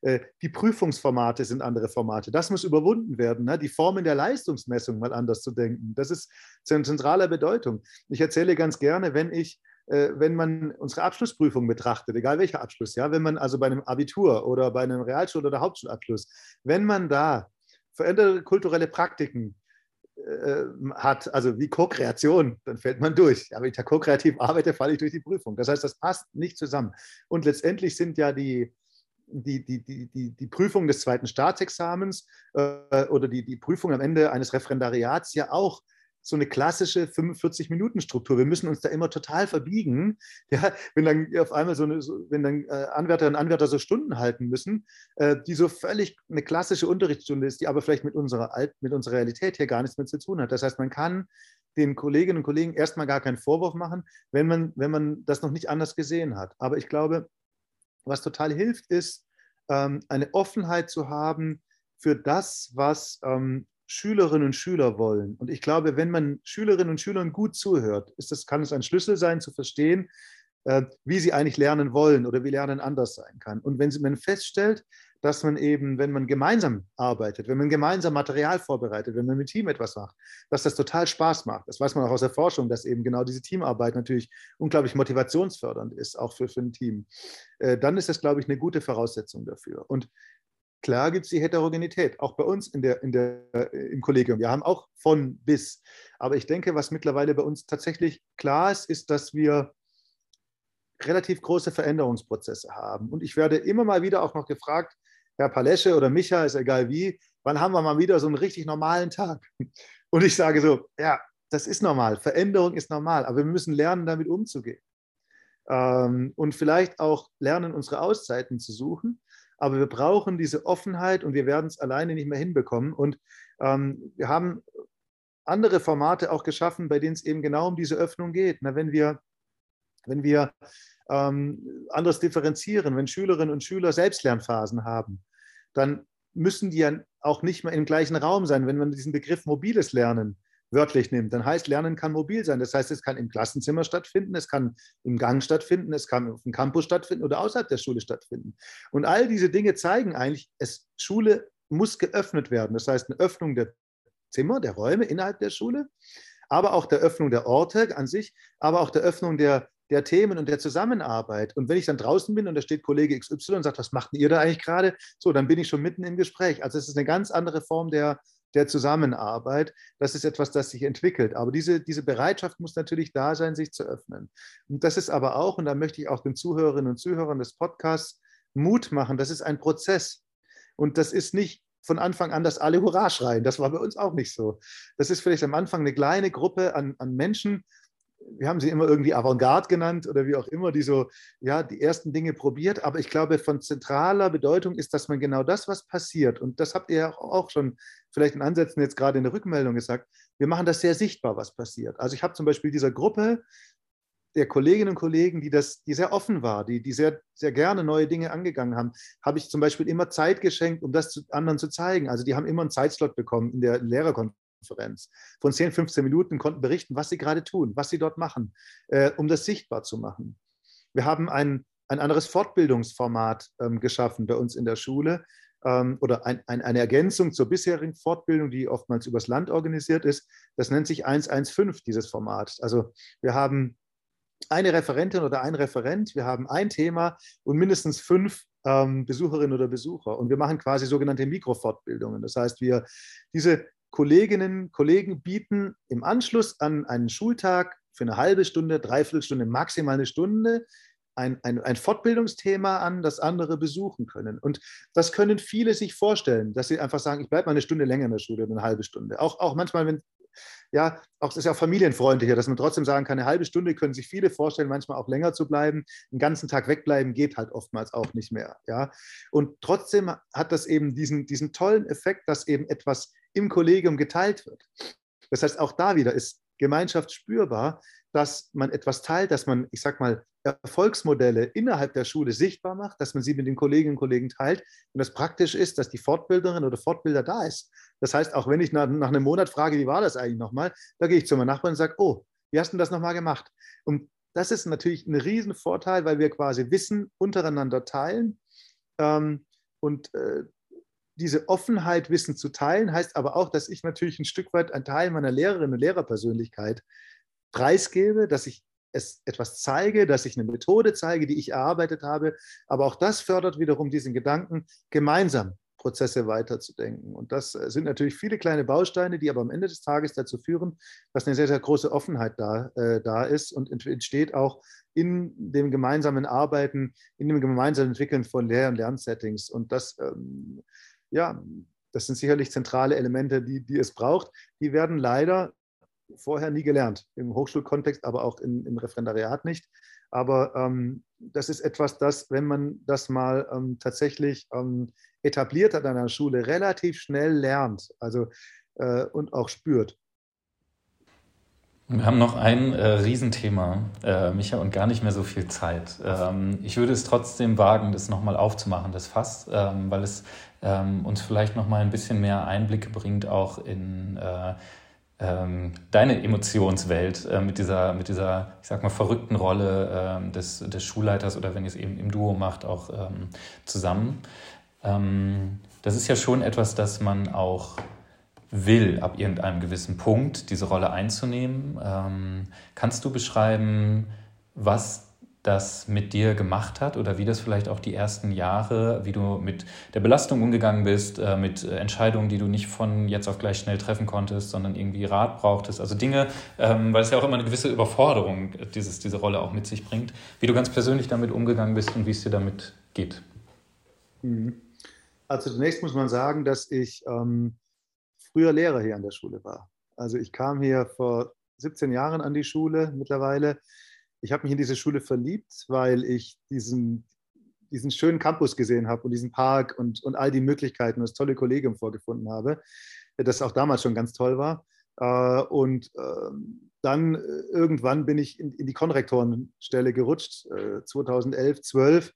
Äh, die Prüfungsformate sind andere Formate. Das muss überwunden werden. Ne? Die Formen der Leistungsmessung mal anders zu denken. Das ist von zentraler Bedeutung. Ich erzähle ganz gerne, wenn ich äh, wenn man unsere Abschlussprüfung betrachtet, egal welcher Abschluss, ja, wenn man also bei einem Abitur oder bei einem Realschul- oder Hauptschulabschluss, wenn man da veränderte kulturelle Praktiken äh, hat, also wie Co-Kreation, dann fällt man durch. Aber wenn ich da ko-kreativ arbeite, falle ich durch die Prüfung. Das heißt, das passt nicht zusammen. Und letztendlich sind ja die, die, die, die, die, Prüfung des zweiten Staatsexamens äh, oder die, die Prüfung am Ende eines Referendariats ja auch so eine klassische 45-Minuten-Struktur. Wir müssen uns da immer total verbiegen. Ja, wenn dann auf einmal so eine, wenn dann äh, Anwärterinnen und Anwärter so Stunden halten müssen, äh, die so völlig eine klassische Unterrichtsstunde ist, die aber vielleicht mit unserer, Alt, mit unserer Realität hier gar nichts mehr zu tun hat. Das heißt, man kann den Kolleginnen und Kollegen erstmal gar keinen Vorwurf machen, wenn man, wenn man das noch nicht anders gesehen hat. Aber ich glaube, was total hilft, ist, ähm, eine Offenheit zu haben für das, was ähm, Schülerinnen und Schüler wollen. Und ich glaube, wenn man Schülerinnen und Schülern gut zuhört, ist das, kann es ein Schlüssel sein, zu verstehen, äh, wie sie eigentlich lernen wollen oder wie Lernen anders sein kann. Und wenn man feststellt, dass man eben, wenn man gemeinsam arbeitet, wenn man gemeinsam Material vorbereitet, wenn man mit Team etwas macht, dass das total Spaß macht. Das weiß man auch aus der Forschung, dass eben genau diese Teamarbeit natürlich unglaublich motivationsfördernd ist, auch für, für ein Team. Äh, dann ist das, glaube ich, eine gute Voraussetzung dafür. Und Klar gibt es die Heterogenität, auch bei uns in der, in der, äh, im Kollegium. Wir haben auch von bis. Aber ich denke, was mittlerweile bei uns tatsächlich klar ist, ist, dass wir relativ große Veränderungsprozesse haben. Und ich werde immer mal wieder auch noch gefragt, Herr Palesche oder Micha, ist egal wie, wann haben wir mal wieder so einen richtig normalen Tag? Und ich sage so, ja, das ist normal, Veränderung ist normal, aber wir müssen lernen, damit umzugehen. Ähm, und vielleicht auch lernen, unsere Auszeiten zu suchen aber wir brauchen diese Offenheit und wir werden es alleine nicht mehr hinbekommen. Und ähm, wir haben andere Formate auch geschaffen, bei denen es eben genau um diese Öffnung geht. Na, wenn wir, wenn wir ähm, anders differenzieren, wenn Schülerinnen und Schüler Selbstlernphasen haben, dann müssen die ja auch nicht mehr im gleichen Raum sein. Wenn man diesen Begriff mobiles Lernen wörtlich nimmt, dann heißt Lernen kann mobil sein. Das heißt, es kann im Klassenzimmer stattfinden, es kann im Gang stattfinden, es kann auf dem Campus stattfinden oder außerhalb der Schule stattfinden. Und all diese Dinge zeigen eigentlich, es, Schule muss geöffnet werden. Das heißt, eine Öffnung der Zimmer, der Räume innerhalb der Schule, aber auch der Öffnung der Orte an sich, aber auch der Öffnung der, der Themen und der Zusammenarbeit. Und wenn ich dann draußen bin und da steht Kollege XY und sagt, was macht ihr da eigentlich gerade? So, dann bin ich schon mitten im Gespräch. Also es ist eine ganz andere Form der, der Zusammenarbeit. Das ist etwas, das sich entwickelt. Aber diese, diese Bereitschaft muss natürlich da sein, sich zu öffnen. Und das ist aber auch, und da möchte ich auch den Zuhörerinnen und Zuhörern des Podcasts Mut machen, das ist ein Prozess. Und das ist nicht von Anfang an, dass alle Hurra schreien. Das war bei uns auch nicht so. Das ist vielleicht am Anfang eine kleine Gruppe an, an Menschen, wir haben sie immer irgendwie Avantgarde genannt oder wie auch immer, die so, ja, die ersten Dinge probiert. Aber ich glaube, von zentraler Bedeutung ist, dass man genau das, was passiert, und das habt ihr auch schon vielleicht in Ansätzen jetzt gerade in der Rückmeldung gesagt, wir machen das sehr sichtbar, was passiert. Also ich habe zum Beispiel dieser Gruppe der Kolleginnen und Kollegen, die, das, die sehr offen war, die, die sehr, sehr gerne neue Dinge angegangen haben, habe ich zum Beispiel immer Zeit geschenkt, um das zu, anderen zu zeigen. Also die haben immer einen Zeitslot bekommen in der Lehrerkonferenz Konferenz. Von 10, 15 Minuten konnten berichten, was sie gerade tun, was sie dort machen, äh, um das sichtbar zu machen. Wir haben ein, ein anderes Fortbildungsformat ähm, geschaffen bei uns in der Schule ähm, oder ein, ein, eine Ergänzung zur bisherigen Fortbildung, die oftmals übers Land organisiert ist. Das nennt sich 115, dieses Format. Also wir haben eine Referentin oder ein Referent, wir haben ein Thema und mindestens fünf ähm, Besucherinnen oder Besucher. Und wir machen quasi sogenannte Mikrofortbildungen. Das heißt, wir diese Kolleginnen, Kollegen bieten im Anschluss an einen Schultag für eine halbe Stunde, dreiviertel Stunde, maximal eine Stunde ein, ein, ein Fortbildungsthema an, das andere besuchen können. Und das können viele sich vorstellen, dass sie einfach sagen, ich bleibe mal eine Stunde länger in der Schule, eine halbe Stunde. Auch, auch manchmal, wenn, ja, auch das ist ja auch familienfreundlicher, dass man trotzdem sagen kann, eine halbe Stunde können sich viele vorstellen, manchmal auch länger zu bleiben. Den ganzen Tag wegbleiben geht halt oftmals auch nicht mehr. Ja. Und trotzdem hat das eben diesen, diesen tollen Effekt, dass eben etwas im Kollegium geteilt wird. Das heißt, auch da wieder ist Gemeinschaft spürbar, dass man etwas teilt, dass man, ich sag mal, Erfolgsmodelle innerhalb der Schule sichtbar macht, dass man sie mit den Kolleginnen und Kollegen teilt und das praktisch ist, dass die Fortbilderin oder Fortbilder da ist. Das heißt, auch wenn ich nach, nach einem Monat frage, wie war das eigentlich nochmal, da gehe ich zu meinem Nachbarn und sage, oh, wie hast du das nochmal gemacht? Und das ist natürlich ein Riesenvorteil, weil wir quasi Wissen untereinander teilen. Ähm, und äh, diese Offenheit, Wissen zu teilen, heißt aber auch, dass ich natürlich ein Stück weit einen Teil meiner Lehrerinnen und Lehrerpersönlichkeit preisgebe, dass ich es etwas zeige, dass ich eine Methode zeige, die ich erarbeitet habe. Aber auch das fördert wiederum diesen Gedanken, gemeinsam Prozesse weiterzudenken. Und das äh, sind natürlich viele kleine Bausteine, die aber am Ende des Tages dazu führen, dass eine sehr, sehr große Offenheit da, äh, da ist und entsteht auch in dem gemeinsamen Arbeiten, in dem gemeinsamen Entwickeln von Lehr- und Lernsettings. Und das ähm, ja, das sind sicherlich zentrale Elemente, die, die es braucht. Die werden leider vorher nie gelernt, im Hochschulkontext, aber auch in, im Referendariat nicht. Aber ähm, das ist etwas, das, wenn man das mal ähm, tatsächlich ähm, etabliert hat an einer Schule, relativ schnell lernt also, äh, und auch spürt. Wir haben noch ein äh, Riesenthema, äh, Micha, und gar nicht mehr so viel Zeit. Ähm, ich würde es trotzdem wagen, das nochmal aufzumachen, das Fass, ähm, weil es ähm, uns vielleicht nochmal ein bisschen mehr Einblicke bringt, auch in äh, ähm, deine Emotionswelt äh, mit, dieser, mit dieser, ich sag mal, verrückten Rolle äh, des, des Schulleiters oder wenn ihr es eben im Duo macht, auch ähm, zusammen. Ähm, das ist ja schon etwas, das man auch will, ab irgendeinem gewissen Punkt diese Rolle einzunehmen. Ähm, kannst du beschreiben, was das mit dir gemacht hat oder wie das vielleicht auch die ersten Jahre, wie du mit der Belastung umgegangen bist, äh, mit Entscheidungen, die du nicht von jetzt auf gleich schnell treffen konntest, sondern irgendwie Rat brauchtest. Also Dinge, ähm, weil es ja auch immer eine gewisse Überforderung dieses, diese Rolle auch mit sich bringt, wie du ganz persönlich damit umgegangen bist und wie es dir damit geht. Mhm. Also zunächst muss man sagen, dass ich ähm, früher Lehrer hier an der Schule war. Also ich kam hier vor 17 Jahren an die Schule mittlerweile. Ich habe mich in diese Schule verliebt, weil ich diesen, diesen schönen Campus gesehen habe und diesen Park und, und all die Möglichkeiten und das tolle Kollegium vorgefunden habe, das auch damals schon ganz toll war. Äh, und ähm, dann äh, irgendwann bin ich in, die Konrektorenstelle gerutscht, 2011, äh, 12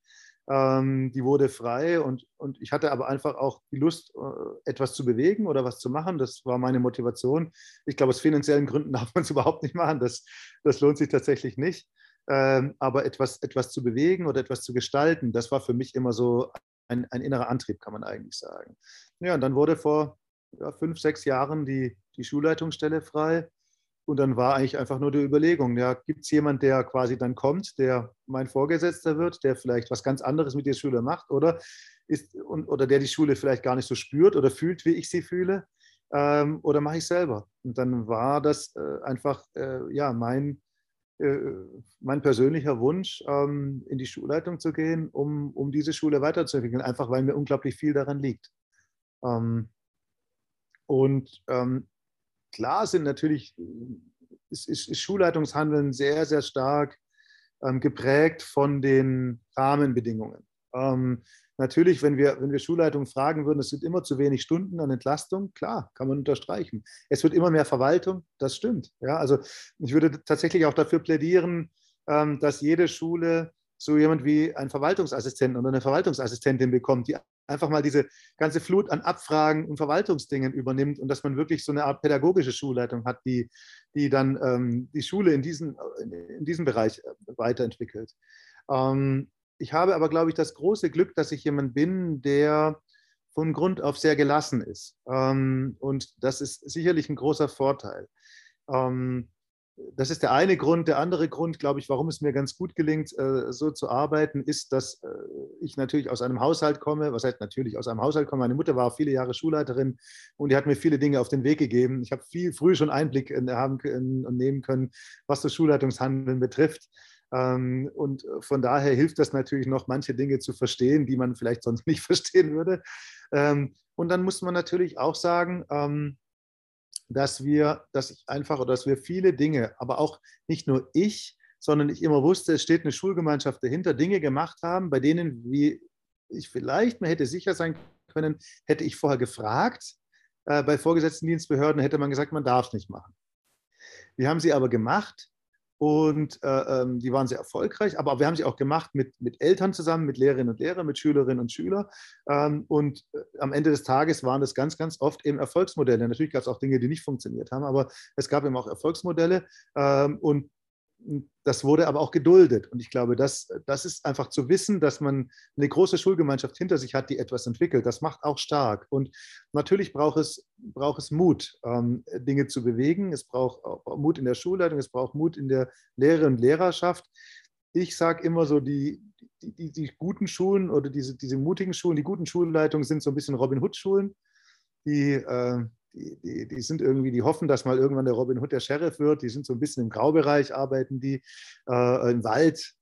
ähm, die wurde frei und, und ich hatte aber einfach auch die Lust, äh, etwas zu bewegen oder was zu machen. Das war meine Motivation. Ich glaube, aus finanziellen Gründen darf man es überhaupt nicht machen. Das, das lohnt sich tatsächlich nicht. Ähm, aber etwas, etwas zu bewegen oder etwas zu gestalten, das war für mich immer so ein, ein innerer Antrieb, kann man eigentlich sagen. Ja, und dann wurde vor ja, fünf, sechs Jahren die, die Schulleitungsstelle frei. Und dann war eigentlich einfach nur die Überlegung, ja, gibt es jemanden, der quasi dann kommt, der mein Vorgesetzter wird, der vielleicht was ganz anderes mit der Schule macht oder, ist, und, oder der die Schule vielleicht gar nicht so spürt oder fühlt, wie ich sie fühle, ähm, oder mache ich selber? Und dann war das äh, einfach äh, ja, mein, äh, mein persönlicher Wunsch, ähm, in die Schulleitung zu gehen, um, um diese Schule weiterzuentwickeln, einfach weil mir unglaublich viel daran liegt. Ähm, und ähm, klar sind natürlich, ist, ist, ist Schulleitungshandeln sehr, sehr stark ähm, geprägt von den Rahmenbedingungen. Ähm, natürlich, wenn wir, wenn wir Schulleitungen fragen würden, es sind immer zu wenig Stunden an Entlastung, klar, kann man unterstreichen. Es wird immer mehr Verwaltung, das stimmt. Ja, also ich würde tatsächlich auch dafür plädieren, ähm, dass jede Schule so jemand wie einen Verwaltungsassistenten oder eine Verwaltungsassistentin bekommt, die einfach mal diese ganze Flut an Abfragen und Verwaltungsdingen übernimmt und dass man wirklich so eine Art pädagogische Schulleitung hat, die, die dann ähm, die Schule in, diesen, in diesem Bereich äh, weiterentwickelt. Ähm, ich habe aber, glaube ich, das große Glück, dass ich jemand bin, der von Grund auf sehr gelassen ist. Ähm, und das ist sicherlich ein großer Vorteil. Ähm, das ist der eine Grund. Der andere Grund, glaube ich, warum es mir ganz gut gelingt, äh, so zu arbeiten, ist, dass äh, ich natürlich aus einem Haushalt komme. Was heißt natürlich aus einem Haushalt komme? Meine Mutter war viele Jahre Schulleiterin und die hat mir viele Dinge auf den Weg gegeben. Ich habe viel früh schon Einblick haben und nehmen können, was das Schulleitungshandeln betrifft. Ähm, und von daher hilft das natürlich noch, manche Dinge zu verstehen, die man vielleicht sonst nicht verstehen würde. Ähm, und dann muss man natürlich auch sagen, dass wir, dass ich einfach oder dass wir viele Dinge, aber auch nicht nur ich, sondern ich immer wusste, es steht eine Schulgemeinschaft dahinter, Dinge gemacht haben, bei denen, wie ich vielleicht mir hätte sicher sein können, hätte ich vorher gefragt. Äh, bei vorgesetzten Dienstbehörden hätte man gesagt, man darf es nicht machen. Wir haben sie aber gemacht und äh, ähm, die waren sehr erfolgreich, aber wir haben sie auch gemacht mit, mit Eltern zusammen, mit Lehrerinnen und Lehrern, mit Schülerinnen und Schülern. Ähm, und äh, am Ende des Tages waren das ganz, ganz oft eben Erfolgsmodelle. Natürlich gab es auch Dinge, die nicht funktioniert haben, aber es gab eben auch Erfolgsmodelle. Ähm, und das wurde aber auch geduldet. Und ich glaube, das, das ist einfach zu wissen, dass man eine große Schulgemeinschaft hinter sich hat, die etwas entwickelt. Das macht auch stark. Und natürlich braucht es, braucht es Mut, ähm, Dinge zu bewegen. Es braucht Mut in der Schulleitung, es braucht Mut in der Lehre und Lehrerschaft. Ich sage immer so, die, die, die, die, guten Schulen oder diese, diese mutigen Schulen, die guten Schulleitungen sind so ein bisschen Robin Hood-Schulen. Die, äh, die, die, die, sind irgendwie, die hoffen, dass mal irgendwann der Robin Hood der Sheriff wird. Die sind so ein bisschen im Graubereich, arbeiten die äh, im Wald,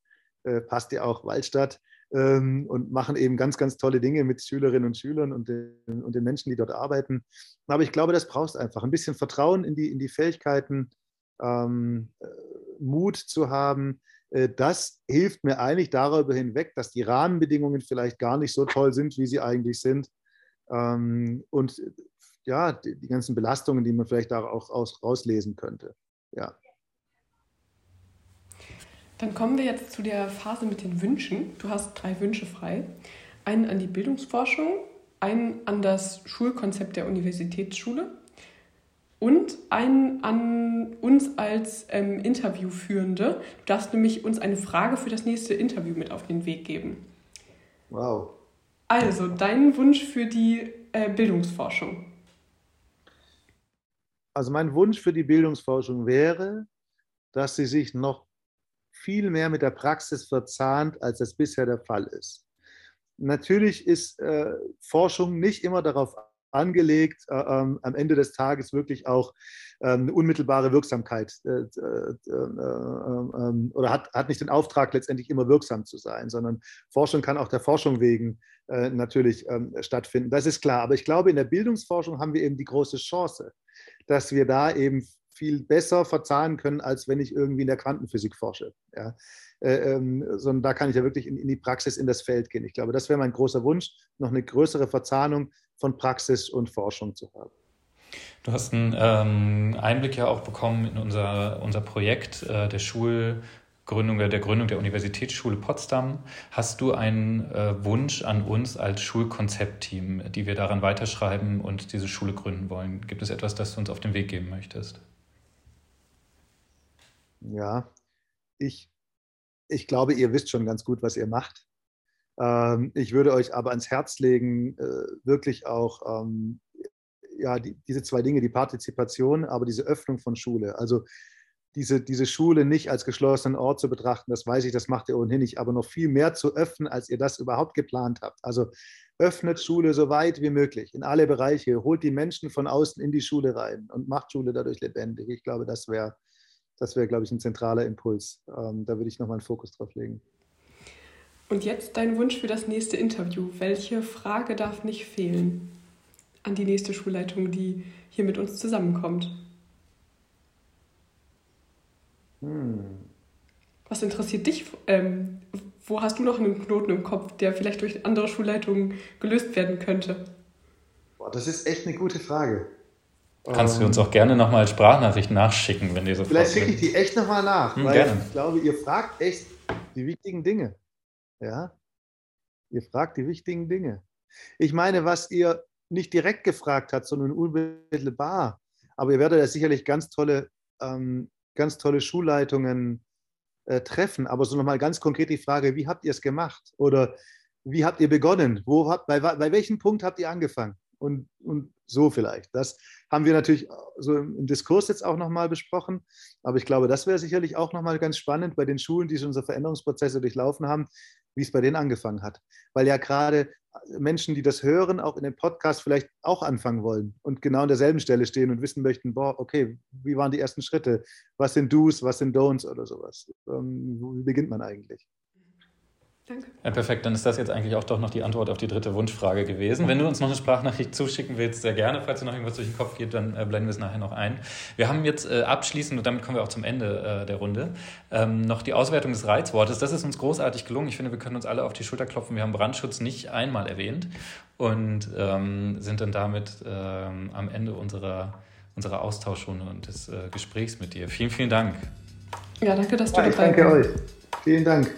äh, passt ja auch Waldstadt ähm, und machen eben ganz, ganz tolle Dinge mit Schülerinnen und Schülern und den, und den Menschen, die dort arbeiten. Aber ich glaube, das brauchst einfach ein bisschen Vertrauen in die, in die Fähigkeiten, ähm, äh, Mut zu haben. Äh, das hilft mir eigentlich darüber hinweg, dass die Rahmenbedingungen vielleicht gar nicht so toll sind, wie sie eigentlich sind. Ähm, und ja, die, die, ganzen Belastungen, die man vielleicht da auch aus, rauslesen könnte. Ja. Dann kommen wir jetzt zu der Phase mit den Wünschen. Du hast drei Wünsche frei. Einen an die Bildungsforschung, einen an das Schulkonzept der Universitätsschule und einen an uns als ähm, Interviewführende. Du darfst nämlich uns eine Frage für das nächste Interview mit auf den Weg geben. Wow. Also, dein Wunsch für die äh, Bildungsforschung also mein Wunsch für die Bildungsforschung wäre, dass sie sich noch viel mehr mit der Praxis verzahnt, als das bisher der Fall ist. Natürlich ist äh, Forschung nicht immer darauf angelegt, äh, ähm, am Ende des Tages wirklich auch ähm, eine unmittelbare Wirksamkeit äh, äh, äh ähm, oder hat, hat nicht den Auftrag, letztendlich immer wirksam zu sein, sondern Forschung kann auch der Forschung wegen äh, natürlich ähm, stattfinden. Das ist klar. Aber ich glaube, in der Bildungsforschung haben wir eben die große Chance, dass wir da eben viel besser verzahnen können, als wenn ich irgendwie in der Quantenphysik forsche. Ja. Äh, ähm, sondern da kann ich ja wirklich in, in, die Praxis, in das Feld gehen. Ich glaube, das wäre mein großer Wunsch, noch eine größere Verzahnung von Praxis und Forschung zu haben. Du hast einen ähm, Einblick ja auch bekommen in unser, unser Projekt äh, der Schulgründung, der Gründung der Universitätsschule Potsdam. Hast du einen äh, Wunsch an uns als Schulkonzeptteam, die wir daran weiterschreiben und diese Schule gründen wollen? Gibt es etwas, das du uns auf den Weg geben möchtest? Ja, ich, ich glaube, ihr wisst schon ganz gut, was ihr macht. Ähm, ich würde euch aber ans Herz legen, äh, wirklich auch ähm, ja, die, diese zwei Dinge, die Partizipation, aber diese Öffnung von Schule. Also diese, diese Schule nicht als geschlossenen Ort zu betrachten, das weiß ich, das macht ihr ohnehin nicht, aber noch viel mehr zu öffnen, als ihr das überhaupt geplant habt. Also öffnet Schule so weit wie möglich in alle Bereiche, holt die Menschen von außen in die Schule rein und macht Schule dadurch lebendig. Ich glaube, das wäre, das wäre, glaube ich, ein zentraler Impuls. Ähm, da würde ich nochmal einen Fokus drauf legen. Und jetzt dein Wunsch für das nächste Interview. Welche Frage darf nicht fehlen? an die nächste Schulleitung, die hier mit uns zusammenkommt? Hm. Was interessiert dich? Ähm, wo hast du noch einen Knoten im Kopf, der vielleicht durch andere Schulleitungen gelöst werden könnte? Boah, das ist echt eine gute Frage. Kannst du uns auch gerne nochmal als Sprachnachricht nachschicken, wenn dir so Vielleicht schicke ich die echt nochmal nach, hm, weil gerne. ich glaube, ihr fragt echt die wichtigen Dinge. Ja? Ihr fragt die wichtigen Dinge. Ich meine, was ihr nicht direkt gefragt habt, sondern unmittelbar, aber ihr werdet ja sicherlich ganz tolle, ähm, ganz tolle Schulleitungen äh, treffen. Aber so nochmal ganz konkret die Frage, wie habt ihr es gemacht? Oder wie habt ihr begonnen? Wo habt, bei, bei welchem Punkt habt ihr angefangen? Und, und so vielleicht. Das haben wir natürlich so im Diskurs jetzt auch nochmal besprochen. Aber ich glaube, das wäre sicherlich auch nochmal ganz spannend bei den Schulen, die unsere Veränderungsprozesse durchlaufen haben, wie es bei denen angefangen hat. Weil ja gerade Menschen, die das hören, auch in dem Podcast vielleicht auch anfangen wollen und genau an derselben Stelle stehen und wissen möchten, boah, okay, wie waren die ersten Schritte? Was sind Do's, was sind Don'ts oder sowas? Ähm, wie beginnt man eigentlich? Danke. Ja, perfekt, dann ist das jetzt eigentlich auch doch noch die Antwort auf die dritte Wunschfrage gewesen. Wenn du uns noch eine Sprachnachricht zuschicken willst, sehr gerne. Falls dir noch irgendwas durch den Kopf geht, dann äh, blenden wir es nachher noch ein. Wir haben jetzt äh, abschließend, und damit kommen wir auch zum Ende äh, der Runde, ähm, noch die Auswertung des Reizwortes. Das ist uns großartig gelungen. Ich finde, wir können uns alle auf die Schulter klopfen. Wir haben Brandschutz nicht einmal erwähnt und ähm, sind dann damit ähm, am Ende unserer, unserer Austauschrunde und des äh, Gesprächs mit dir. Vielen, vielen Dank. Ja, danke, dass du ja, ich danke euch. Vielen Dank.